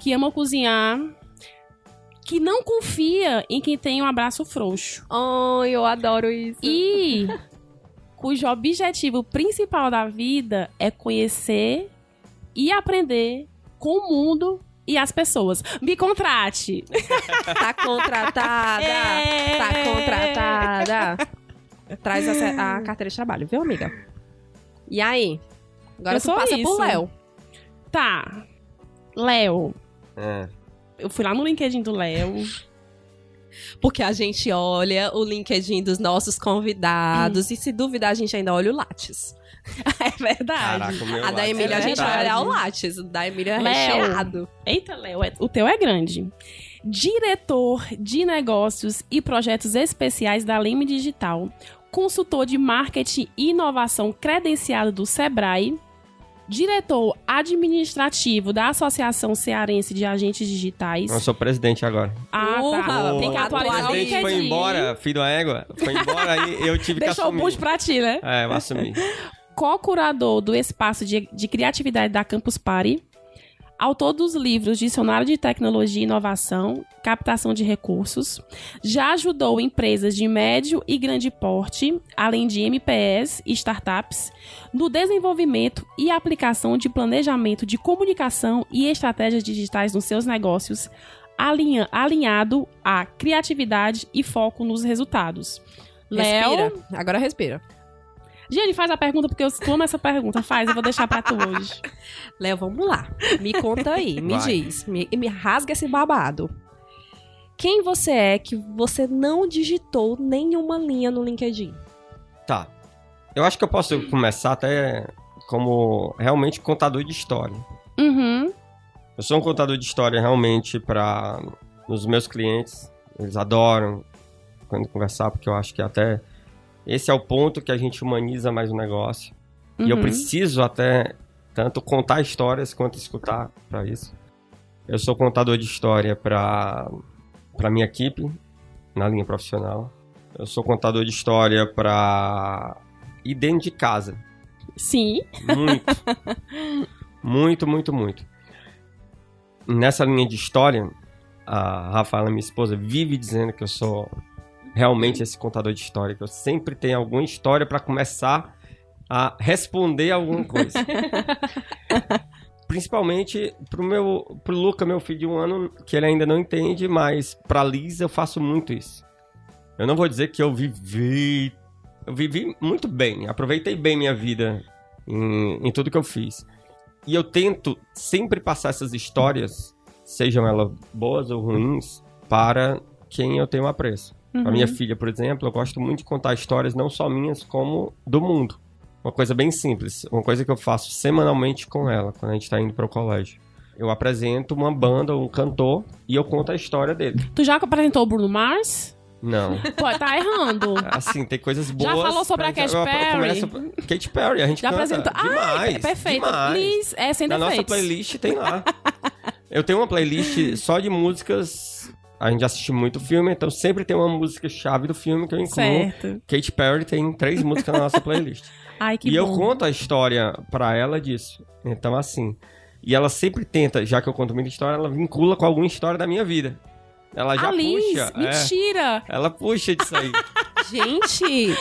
S1: que ama cozinhar, que não confia em quem tem um abraço frouxo.
S2: Ai, eu adoro isso.
S1: E cujo objetivo principal da vida é conhecer e aprender com o mundo e as pessoas. Me contrate. [LAUGHS]
S2: Tá contratada.
S1: É.
S2: Tá contratada. Traz a, a [LAUGHS] carteira de trabalho, viu, amiga? E aí? Agora
S1: Eu
S2: tu passa
S1: isso.
S2: pro Léo.
S1: Tá. Léo.
S3: É.
S1: Eu fui lá no LinkedIn do Léo.
S2: Porque a gente olha o LinkedIn dos nossos convidados e se duvidar a gente ainda olha o Lattes. [LAUGHS]
S1: É verdade.
S3: Caraca,
S2: a da Emília
S1: é
S2: a gente
S1: verdade.
S2: olha o Lattes. O da Emília é recheado.
S1: Eita, Léo, é- o teu é grande. Diretor de negócios e projetos especiais da Leme Digital. Consultor de marketing e inovação credenciado do Sebrae. Diretor administrativo da Associação Cearense de Agentes Digitais.
S3: Eu sou presidente agora.
S1: Ah, tá. Tem que atualizar o
S3: presidente foi embora, filho da égua. Foi embora aí eu tive que
S1: Deixou o
S3: assumir.
S1: push pra ti, né?
S3: É, eu assumi.
S1: co-curador do espaço de, de criatividade da Campus Party, autor dos livros Dicionário de Tecnologia e Inovação, Captação de Recursos, já ajudou empresas de médio e grande porte, além de MPS e startups, no desenvolvimento e aplicação de planejamento de comunicação e estratégias digitais nos seus negócios, alinha- alinhado à criatividade e foco nos resultados. Léo.
S2: Agora respira.
S1: Gente, faz a pergunta porque eu ama essa pergunta. Faz, eu vou deixar pra tu hoje. [LAUGHS]
S2: Léo, vamos lá. Me conta aí, me
S3: Vai.
S2: diz. Me, me rasga esse babado. Quem você é que você não digitou nenhuma linha no LinkedIn?
S3: Tá. Eu acho que eu posso começar até como realmente contador de história.
S1: Uhum.
S3: Eu sou um contador de história realmente para os meus clientes. Eles adoram quando conversar, porque eu acho que até esse é o ponto que a gente humaniza mais o negócio. E eu
S1: Uhum.
S3: preciso até tanto contar histórias quanto escutar para isso. Eu sou contador de história para para minha equipe na linha profissional. Eu sou contador de história para ir dentro de casa.
S1: Sim.
S3: Muito. [LAUGHS] muito, muito, muito. Nessa linha de história, a Rafaela, minha esposa, vive dizendo que eu sou realmente esse contador de história, que eu sempre tenho alguma história para começar a responder alguma coisa. [LAUGHS] Principalmente pro meu pro Luca, meu filho de um ano, que ele ainda não entende, mas pra Lisa eu faço muito isso. Eu não vou dizer que eu vivi eu vivi muito bem, aproveitei bem minha vida em, em tudo que eu fiz. E eu tento sempre passar essas histórias, sejam elas boas ou ruins, para quem eu tenho apreço.
S1: Uhum.
S3: A minha filha, por exemplo, eu gosto muito de contar histórias não só minhas, como do mundo. Uma coisa bem simples, uma coisa que eu faço semanalmente com ela, quando a gente tá indo para o colégio. Eu apresento uma banda, um cantor, e eu conto a história dele.
S1: Tu já apresentou o Bruno Mars?
S3: Não. [LAUGHS]
S1: Pode tá errando.
S3: Assim, tem coisas boas.
S1: Já falou sobre a Katy Perry?
S3: começo- Katy Perry, a gente
S1: Já apresentou.
S3: demais.
S1: Ai, perfeito.
S3: demais.
S1: Liz, é sem
S3: Na nossa
S1: defeitos.
S3: playlist tem lá. Eu tenho uma playlist só de músicas. A gente assiste muito filme, então sempre tem uma música chave do filme que eu incluo.
S1: Certo.
S3: Katy Perry tem três músicas na nossa playlist. [LAUGHS]
S1: Ai, que
S3: e eu
S1: bom.
S3: conto a história pra ela disso. Então, assim. E ela sempre tenta, já que eu conto muita história, ela vincula com alguma história da minha vida. Ela já
S1: a Liz,
S3: puxa. é,
S1: mentira.
S3: ela puxa disso aí. [LAUGHS]
S2: Gente,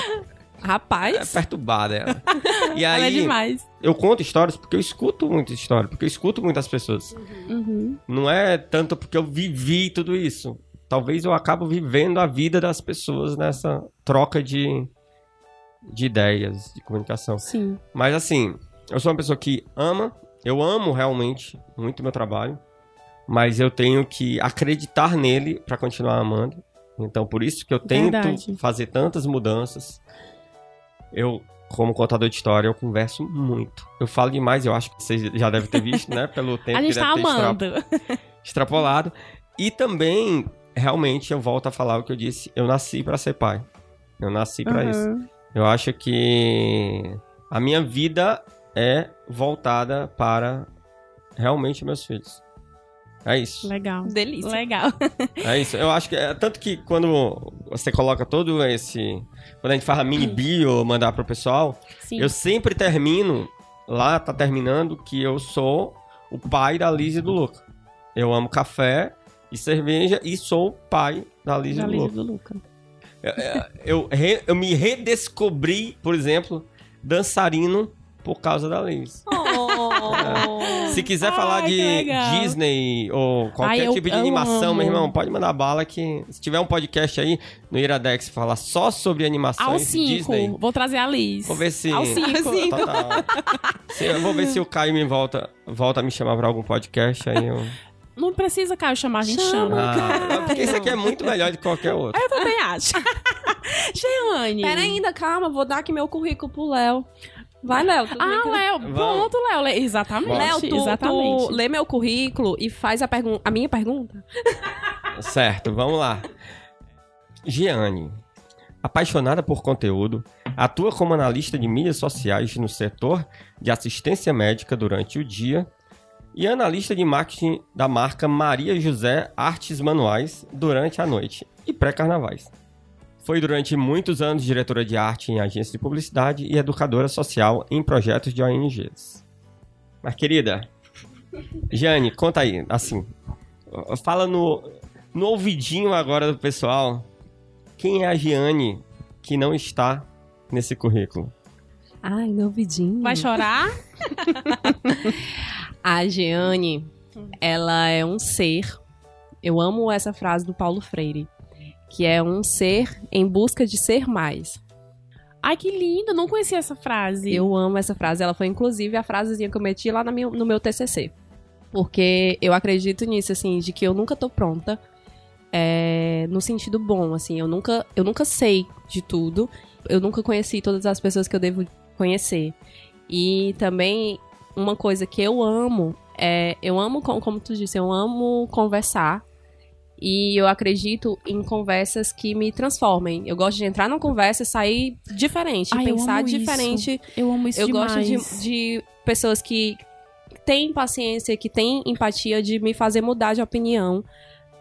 S3: É
S2: rapaz.
S3: perturbada ela. [LAUGHS] E
S1: Ela é
S3: aí,
S1: demais.
S3: eu conto histórias porque eu escuto muita história, porque eu escuto muitas pessoas.
S1: Uhum.
S3: Não é tanto porque eu vivi tudo isso. Talvez eu acabo vivendo a vida das pessoas nessa troca de, de ideias, de comunicação.
S1: Sim.
S3: Mas assim, eu sou uma pessoa que ama, eu amo realmente muito meu trabalho, mas eu tenho que acreditar nele para continuar amando. Então, por isso que eu tento
S1: Verdade.
S3: fazer tantas mudanças. Eu, como contador de história, eu converso muito. Eu falo demais, eu acho que vocês já devem ter visto, né? Pelo [LAUGHS] tempo
S1: A gente
S3: que
S1: tá
S3: deve extra-
S1: amando. [LAUGHS]
S3: extrapolado. E também, realmente, eu volto a falar o que eu disse. Eu nasci para ser pai. Eu nasci para isso.
S1: Uhum.
S3: Eu acho que a minha vida é voltada para realmente meus filhos. É isso.
S1: Legal.
S2: Delícia.
S1: Legal. [LAUGHS]
S3: É isso. Eu acho que é tanto que quando você coloca todo esse, quando a gente faz a mini bio mandar pro pessoal,
S1: Sim.
S3: eu sempre termino lá tá terminando que eu sou o pai da Liz e do Luca. Eu amo café e cerveja e sou o pai da Liz e do
S1: Liz
S3: Luca.
S1: do Luca.
S3: Eu, eu, re- eu me redescobri, por exemplo, dançarino por causa da Liz.
S2: Oh.
S3: Se quiser
S1: Ai,
S3: falar de. Disney ou qualquer
S1: Ai, eu-
S3: tipo de
S1: eu
S3: animação,
S1: amo.
S3: meu irmão, pode mandar bala que se tiver um podcast aí no Iradex falar só sobre animações
S1: Ao 5.
S3: Disney,
S1: Vou trazer a Liz.
S3: vou ver se
S1: Ao 5.
S3: Total. Se- eu vou ver se o Caio me volta, volta a me chamar pra algum podcast aí. Eu...
S1: Não precisa, Caio, chamar, a gente
S2: Chama.
S1: chama.
S3: Ah, porque isso aqui é muito melhor do que qualquer outro.
S1: Eu também acho. [LAUGHS] Jeane.
S2: Pera ainda, calma, vou dar aqui meu currículo pro Léo. Vai, Léo.
S1: Ah, Léo. Pronto, Léo. Exatamente.
S2: Léo, tu,
S1: exatamente.
S2: tu lê meu currículo e faz a, pergun a minha pergunta? [LAUGHS]
S3: Certo, vamos lá. Giane, apaixonada por conteúdo, atua como analista de mídias sociais no setor de assistência médica durante o dia e analista de marketing da marca Maria José Artes Manuais durante a noite e pré-carnavais. Foi durante muitos anos diretora de arte em agência de publicidade e educadora social em projetos de ONGs. Mas, querida, Jane, conta aí, assim, fala no, no ouvidinho agora do pessoal, quem é a Giane que não está nesse currículo?
S2: Ai, novidinho.
S1: Vai chorar? [LAUGHS]
S2: A Jeane, ela é um ser. Eu amo essa frase do Paulo Freire. Que é um ser em busca de ser mais.
S1: Ai, que lindo. Não conhecia essa frase.
S2: Eu amo essa frase. Ela foi, inclusive, a frasezinha que eu meti lá minha- no meu TCC. Porque eu acredito nisso, assim, de que eu nunca tô pronta. é, no sentido bom, assim. Eu nunca, eu nunca sei de tudo. Eu nunca conheci todas as pessoas que eu devo conhecer. E também, uma coisa que eu amo é... Eu amo, co- como tu disse, eu amo conversar. E eu acredito em conversas que me transformem. Eu gosto de entrar numa conversa e sair diferente.
S1: Ai, eu
S2: pensar
S1: isso.
S2: diferente
S1: Eu amo isso
S2: eu
S1: demais.
S2: gosto de, de pessoas que têm paciência, que têm empatia de me fazer mudar de opinião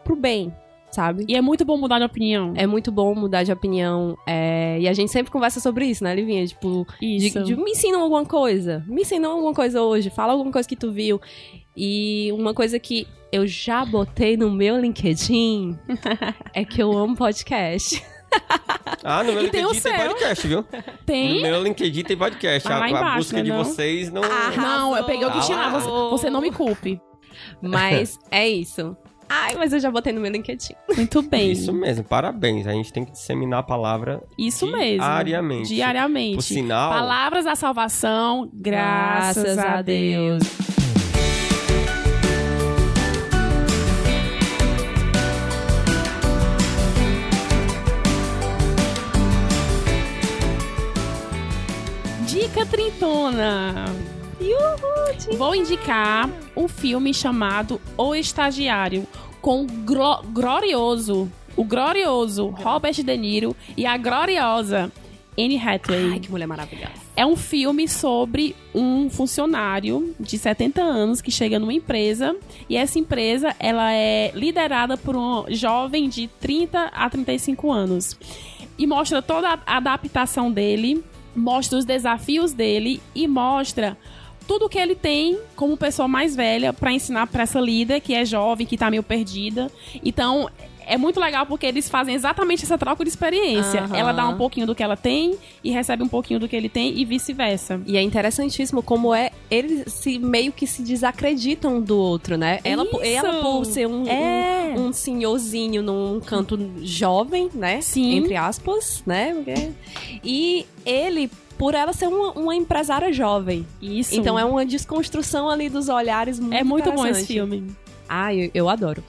S2: pro bem, sabe?
S1: E é muito bom mudar de opinião.
S2: É muito bom mudar de opinião. é, E a gente sempre conversa sobre isso, né, Livinha? Tipo, de,
S1: Isso.
S2: de me ensina alguma coisa. Me ensina alguma coisa hoje. Fala alguma coisa que tu viu. E uma coisa que eu já botei no meu LinkedIn [LAUGHS] é que eu amo podcast.
S3: Ah, no meu
S1: E tem
S3: LinkedIn tem
S1: seu.
S3: podcast, viu?
S1: Tem?
S3: No meu LinkedIn tem podcast.
S1: Ah,
S3: a,
S1: lá
S3: a
S1: embaixo,
S3: busca
S1: né,
S3: de
S1: não?
S3: vocês não...
S1: Não, eu peguei o que
S3: Ah,
S1: tinha. Você, você não me culpe.
S2: Mas é isso. Ai, mas eu já botei no meu LinkedIn.
S1: Muito bem.
S3: Isso mesmo, parabéns. A gente tem que disseminar a palavra
S1: Isso mesmo.
S3: diariamente.
S1: Diariamente.
S3: Por sinal...
S1: Palavras da salvação, graças,
S2: Graças
S1: a
S2: a
S1: Deus. Dica trintona. Vou indicar um filme chamado O Estagiário, com o glo- glorioso, o glorioso Robert De Niro e a gloriosa Anne Hathaway.
S2: Ai, que mulher maravilhosa.
S1: É um filme sobre um funcionário de 70 anos que chega numa empresa e essa empresa ela é liderada por um jovem de 30 a 35 anos. E mostra toda a adaptação dele, mostra os desafios dele e mostra tudo que ele tem como pessoa mais velha pra ensinar pra essa líder que é jovem, que tá meio perdida. Então, é muito legal porque eles fazem exatamente essa troca de experiência.
S2: Aham.
S1: Ela dá um pouquinho do que ela tem e recebe um pouquinho do que ele tem e vice-versa.
S2: E é interessantíssimo como é eles se meio que se desacreditam um do outro, né? Ela,
S1: Isso!
S2: ela por ser um,
S1: É.
S2: um, um senhorzinho num canto jovem, né?
S1: Sim.
S2: Entre aspas, né? E ele, por ela ser uma, uma empresária jovem.
S1: Isso.
S2: Então é uma desconstrução ali dos olhares muito
S1: É muito bom esse filme.
S2: Ah, eu, eu adoro.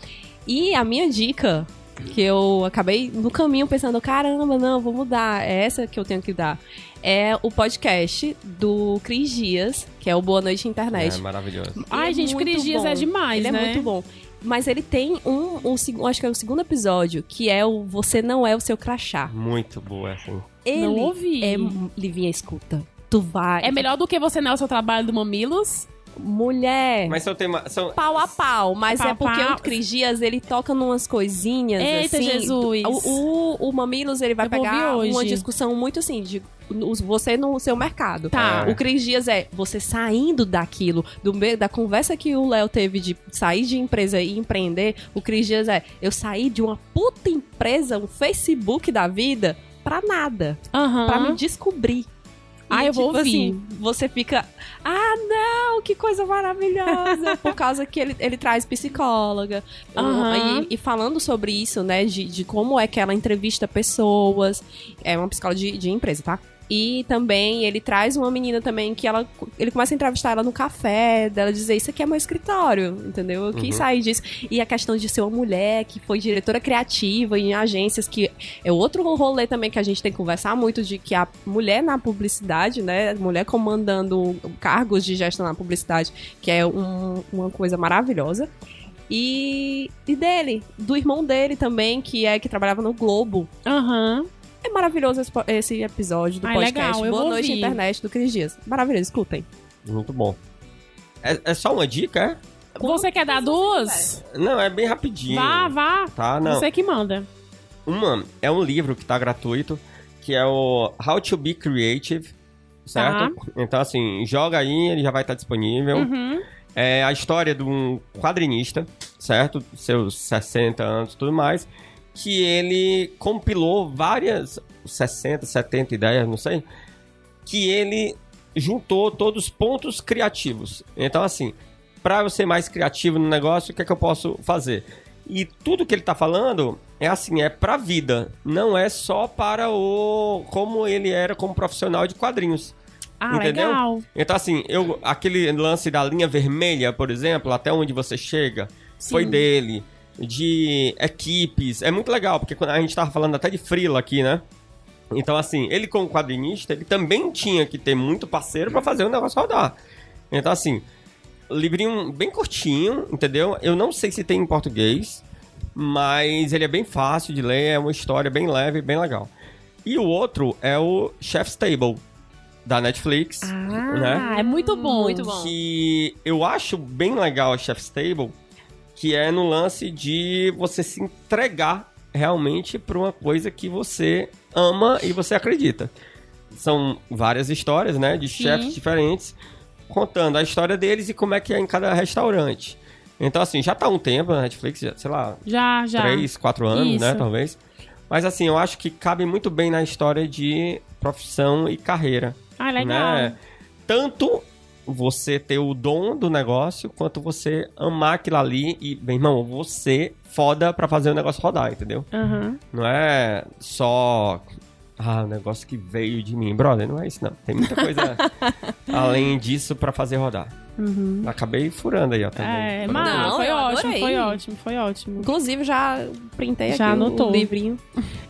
S2: E a minha dica, que eu acabei no caminho pensando, caramba, não, vou mudar. É essa que eu tenho que dar. É o podcast do Cris Dias, que é o Boa Noite Internet.
S3: É maravilhoso.
S1: Ai,
S2: é
S1: gente,
S2: muito
S1: Cris Dias
S2: bom.
S1: é demais,
S2: Ele
S1: né?
S2: é muito bom. Mas ele tem um, um, acho que é o segundo episódio, que é o Você Não É o Seu Crachá.
S3: Muito boa, assim.
S2: Ele
S1: Não ouvi.
S2: é... Livinha, escuta. Tu vai...
S1: É melhor do que você não é o seu trabalho do Mamilos?
S2: Mulher.
S3: Mas são temas. São...
S2: Pau a pau, mas
S1: Pau
S2: é porque
S1: pau.
S2: o Cris Dias, ele toca numas coisinhas
S1: Eita,
S2: assim.
S1: Jesus.
S2: O, o, o Mamilos, ele vai
S1: Eu
S2: pegar uma discussão muito assim, de os- você no seu mercado.
S1: Tá.
S3: É.
S2: O Cris Dias é você saindo daquilo, do meio da conversa que o Léo teve de sair de empresa e empreender. O Cris Dias é eu saí de uma puta empresa, um Facebook da vida, pra nada.
S1: Aham.
S2: Pra me descobrir.
S1: Ah, eu vou
S2: tipo
S1: ouvir.
S2: assim, você fica, ah, não, que coisa maravilhosa. [LAUGHS] Por causa que ele, ele traz psicóloga.
S1: Aham.
S2: E, e falando sobre isso, né, de, de como é que ela entrevista pessoas. É uma psicóloga de, de empresa, tá? E também ele traz uma menina também que ela ele começa a entrevistar ela no café, dela dizer isso aqui é meu escritório, entendeu? Eu quis
S3: Uhum.
S2: sair disso. E a questão de ser uma mulher que foi diretora criativa em agências, que é outro rolê também que a gente tem que conversar muito de que a mulher na publicidade, né? Mulher comandando cargos de gestão na publicidade, que é um- uma coisa maravilhosa. E, e dele, do irmão dele também, que é que trabalhava no Globo.
S1: Aham.
S2: É maravilhoso esse, episódio do
S1: Ai,
S2: podcast.
S1: legal, eu
S2: Boa noite,
S1: ouvir.
S2: internet do Cris Dias. Maravilhoso, escutem.
S3: Muito bom. É, é só uma dica,
S1: Você quer dar duas?
S3: é? Não, é bem rapidinho.
S1: Vá, vá.
S3: Tá, não.
S1: Você que manda.
S3: Uma é um livro que tá gratuito, que é o How to Be Creative, certo? Então, assim, joga aí, ele já vai estar disponível.
S1: Uhum.
S3: É a história de um quadrinista, certo? Seus 60 anos e tudo mais, que ele compilou várias, 60, 70 ideias, não sei, que ele juntou todos os pontos criativos. Então, assim, para eu ser mais criativo no negócio, o que é que eu posso fazer? E tudo que ele tá falando é assim, é pra vida, não é só para o como ele era como profissional de quadrinhos.
S1: Ah,
S3: Entendeu?
S1: legal.
S3: Então, assim, eu, aquele lance da linha vermelha, por exemplo, até onde você chega, foi
S1: Sim.
S3: dele. De equipes. É muito legal, porque quando a gente tava falando até de Frila aqui, né? Então, assim, ele como quadrinista, ele também tinha que ter muito parceiro pra fazer o negócio rodar. Então, assim, livrinho bem curtinho, entendeu? Eu não sei se tem em português, mas ele é bem fácil de ler, é uma história bem leve, bem legal. E o outro é o Chef's Table, da Netflix,
S1: Ah,
S3: né?
S1: é muito bom.
S2: Muito bom.
S3: Que eu acho bem legal a Chef's Table, que é no lance de você se entregar realmente pra uma coisa que você ama e você acredita. São várias histórias, né, de chefes diferentes, contando a história deles e como é que é em cada restaurante. Então, assim, já tá um tempo na Netflix, já, sei lá,
S1: Já, já.
S3: três, quatro anos, né,
S1: Isso.
S3: talvez. Mas, assim, eu acho que cabe muito bem na história de profissão e carreira
S1: Ah, legal.
S3: né? Tanto você ter o dom do negócio, quanto você amar aquilo ali e, bem, irmão, você foda pra fazer o negócio rodar, entendeu?
S1: Aham.
S3: Não é só. Ah, o negócio que veio de mim, brother. Não é isso, não. Tem muita coisa [LAUGHS] além disso pra fazer rodar. Acabei furando aí, ó. Também.
S1: Uhum. É, mas
S2: Não,
S1: foi ótimo, foi ótimo, foi ótimo.
S2: Inclusive, já printei
S1: Já
S2: aqui o-
S1: anotou.
S2: o livrinho.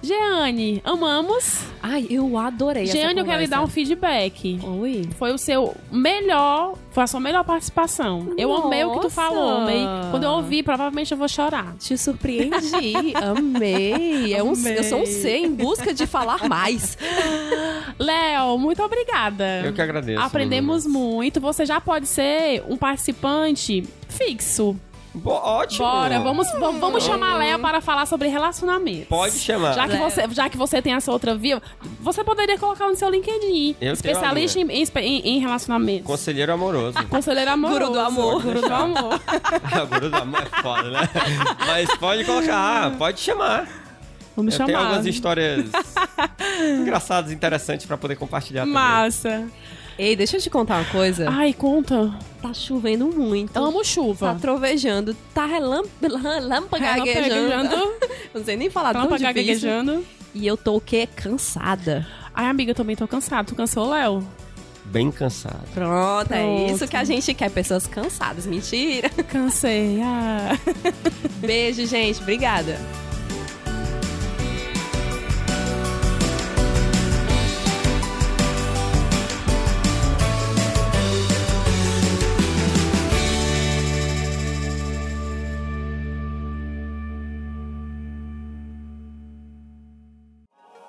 S1: Jeane, amamos.
S2: Ai, eu adorei
S1: Jeane, eu quero lhe dar um feedback.
S2: Oi.
S1: Foi o seu melhor, foi a sua melhor participação. Eu amei o que tu
S2: Nossa.
S1: falou, amei. Quando eu ouvir, provavelmente eu vou chorar.
S2: Te surpreendi. [LAUGHS] Amei. É um,
S1: Amei.
S2: eu sou um ser em busca de falar mais.
S1: Léo, muito obrigada.
S3: Eu que agradeço.
S1: Aprendemos
S3: meninas.
S1: muito. Você já pode ser um participante fixo.
S3: Bo- ótimo.
S1: Bora, vamos, vamos, vamos chamar Léo para falar sobre relacionamentos.
S3: Pode chamar.
S1: Já que, você, já que você tem essa outra via, você poderia colocar no seu LinkedIn.
S3: Eu
S1: especialista
S3: a
S1: em, em, em- relacionamentos.
S3: Conselheiro amoroso.
S1: Conselheiro amoroso.
S2: Guru do amor.
S1: Guru do amor.
S3: o [LAUGHS] guru do amor é foda, né? Mas pode colocar, pode chamar.
S1: Vamos
S3: Eu
S1: chamar.
S3: algumas histórias [LAUGHS] engraçadas, interessantes pra poder compartilhar também.
S1: Massa.
S2: Ei, deixa eu te contar uma coisa.
S1: Ai, conta.
S2: Tá chovendo muito.
S1: Amo
S2: Tá
S1: chuva.
S2: trovejando, tá relamp... [LAUGHS] relâmpago gaguejando.
S1: Gaguejando. [LAUGHS]
S2: Não sei nem falar tão difícil.
S1: gaguejando.
S2: E eu tô o quê? Cansada.
S1: Ai, amiga, eu também tô cansada. Tu cansou, Léo?
S3: Bem cansado.
S2: Pronto, é
S1: Pronto.
S2: isso que a gente quer. Pessoas cansadas. Mentira.
S1: Cansei. Ah.
S2: Beijo, gente. Obrigada.